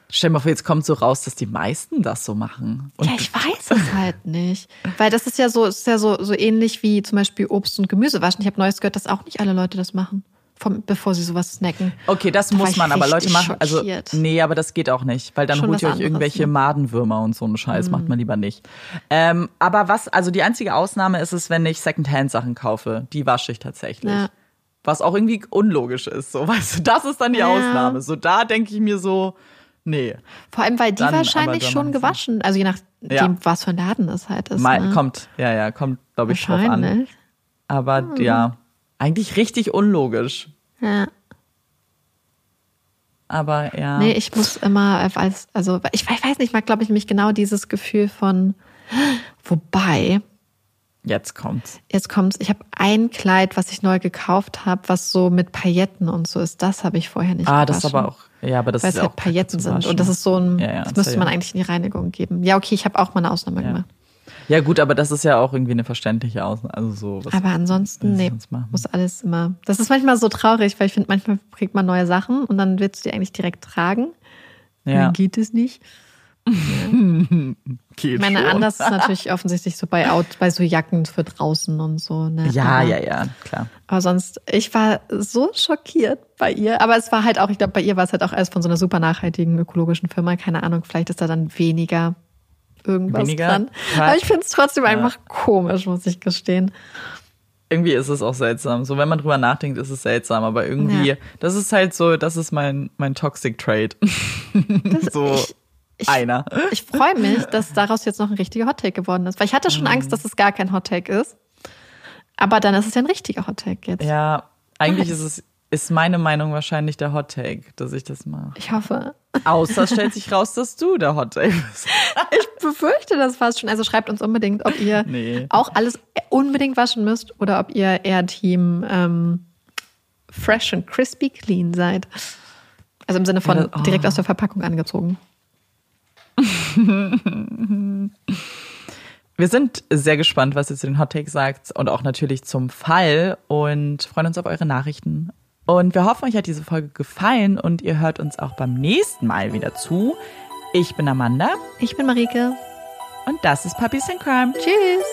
stell dir mal vor, jetzt kommt so raus, dass die meisten das so machen. Und ja, ich weiß es halt nicht. Weil das ist ja so, ist ja so, so ähnlich wie zum Beispiel Obst und Gemüse waschen. Ich habe Neues gehört, dass auch nicht alle Leute das machen vom, bevor sie sowas snacken. Okay, das da muss man, aber Leute machen, also nee, aber das geht auch nicht, weil dann Schon holt ihr euch irgendwelche ne? Madenwürmer und so einen Scheiß, mhm. macht man lieber nicht. Ähm, aber was, also die einzige Ausnahme ist es, wenn ich Secondhand-Sachen kaufe, die wasche ich tatsächlich. Ja. Was auch irgendwie unlogisch ist, so, weißt du, das ist dann die ja. Ausnahme. So, da denke ich mir so, nee. Vor allem, weil die dann, wahrscheinlich schon gewaschen, also je nachdem, ja. was für ein Laden es halt ist. Mal, ne? Kommt, ja, ja, kommt, glaube ich, drauf an. Aber hm. ja, Eigentlich richtig unlogisch. Ja. Aber ja. Nee, ich muss immer als, also ich weiß nicht, ich mag, glaube ich, nämlich genau dieses Gefühl von, wobei, Jetzt kommt's. jetzt kommt's, ich habe ein Kleid, was ich neu gekauft habe, was so mit Pailletten und so ist. Das habe ich vorher nicht Ah, das ist gewaschen. aber auch. Ja, aber das Weil ist es halt Pailletten sind. Und das ist so ein, Ja, ja, das müsste man eigentlich in die Reinigung geben. Ja, okay, ich habe auch mal eine Ausnahme Ja. gemacht. Ja, gut, aber das ist ja auch irgendwie eine verständliche Aus. Also so. Was Aber ansonsten, nee, muss alles immer. Das ist manchmal so traurig, weil ich finde, manchmal kriegt man neue Sachen und dann willst du die eigentlich direkt tragen. Ja. Dann geht es nicht. Geht Ich meine, schon. anders ist natürlich offensichtlich so bei, Out, bei so Jacken für draußen und so. Ne? Ja, aber, ja, ja, klar. Aber sonst, ich war so schockiert bei ihr. Aber es war halt auch, ich glaube, bei ihr war es halt auch erst von so einer super nachhaltigen ökologischen Firma. Keine Ahnung, vielleicht ist da dann weniger irgendwas Weniger dran. Aber ich finde es trotzdem Ja. einfach komisch, muss ich gestehen. Irgendwie ist es auch seltsam. So, wenn man drüber nachdenkt, ist es seltsam. Aber irgendwie, Ja. das ist halt so, das ist mein, mein Toxic Trade. so ich- ich- einer. Ich freue mich, dass daraus jetzt noch ein richtiger Hottake geworden ist. Weil ich hatte schon Mhm. Angst, dass es gar kein Hottake ist. Aber dann ist es ja ein richtiger Hottake jetzt. Ja, eigentlich Nice. ist es, ist meine Meinung wahrscheinlich der Hot Take, dass ich das mache. Ich hoffe. Außer stellt sich raus, dass du der Hot Take bist. Ich befürchte das fast schon. Also schreibt uns unbedingt, ob ihr Nee. auch alles unbedingt waschen müsst oder ob ihr eher Team ähm, Fresh and Crispy Clean seid. Also im Sinne von Ja, oh. direkt aus der Verpackung angezogen. Wir sind sehr gespannt, was ihr zu den Hot Takes sagt und auch natürlich zum Fall und freuen uns auf eure Nachrichten. Und wir hoffen, euch hat diese Folge gefallen und ihr hört uns auch beim nächsten Mal wieder zu. Ich bin Amanda Ich bin Marike. und das ist Puppies in Crime. Tschüss.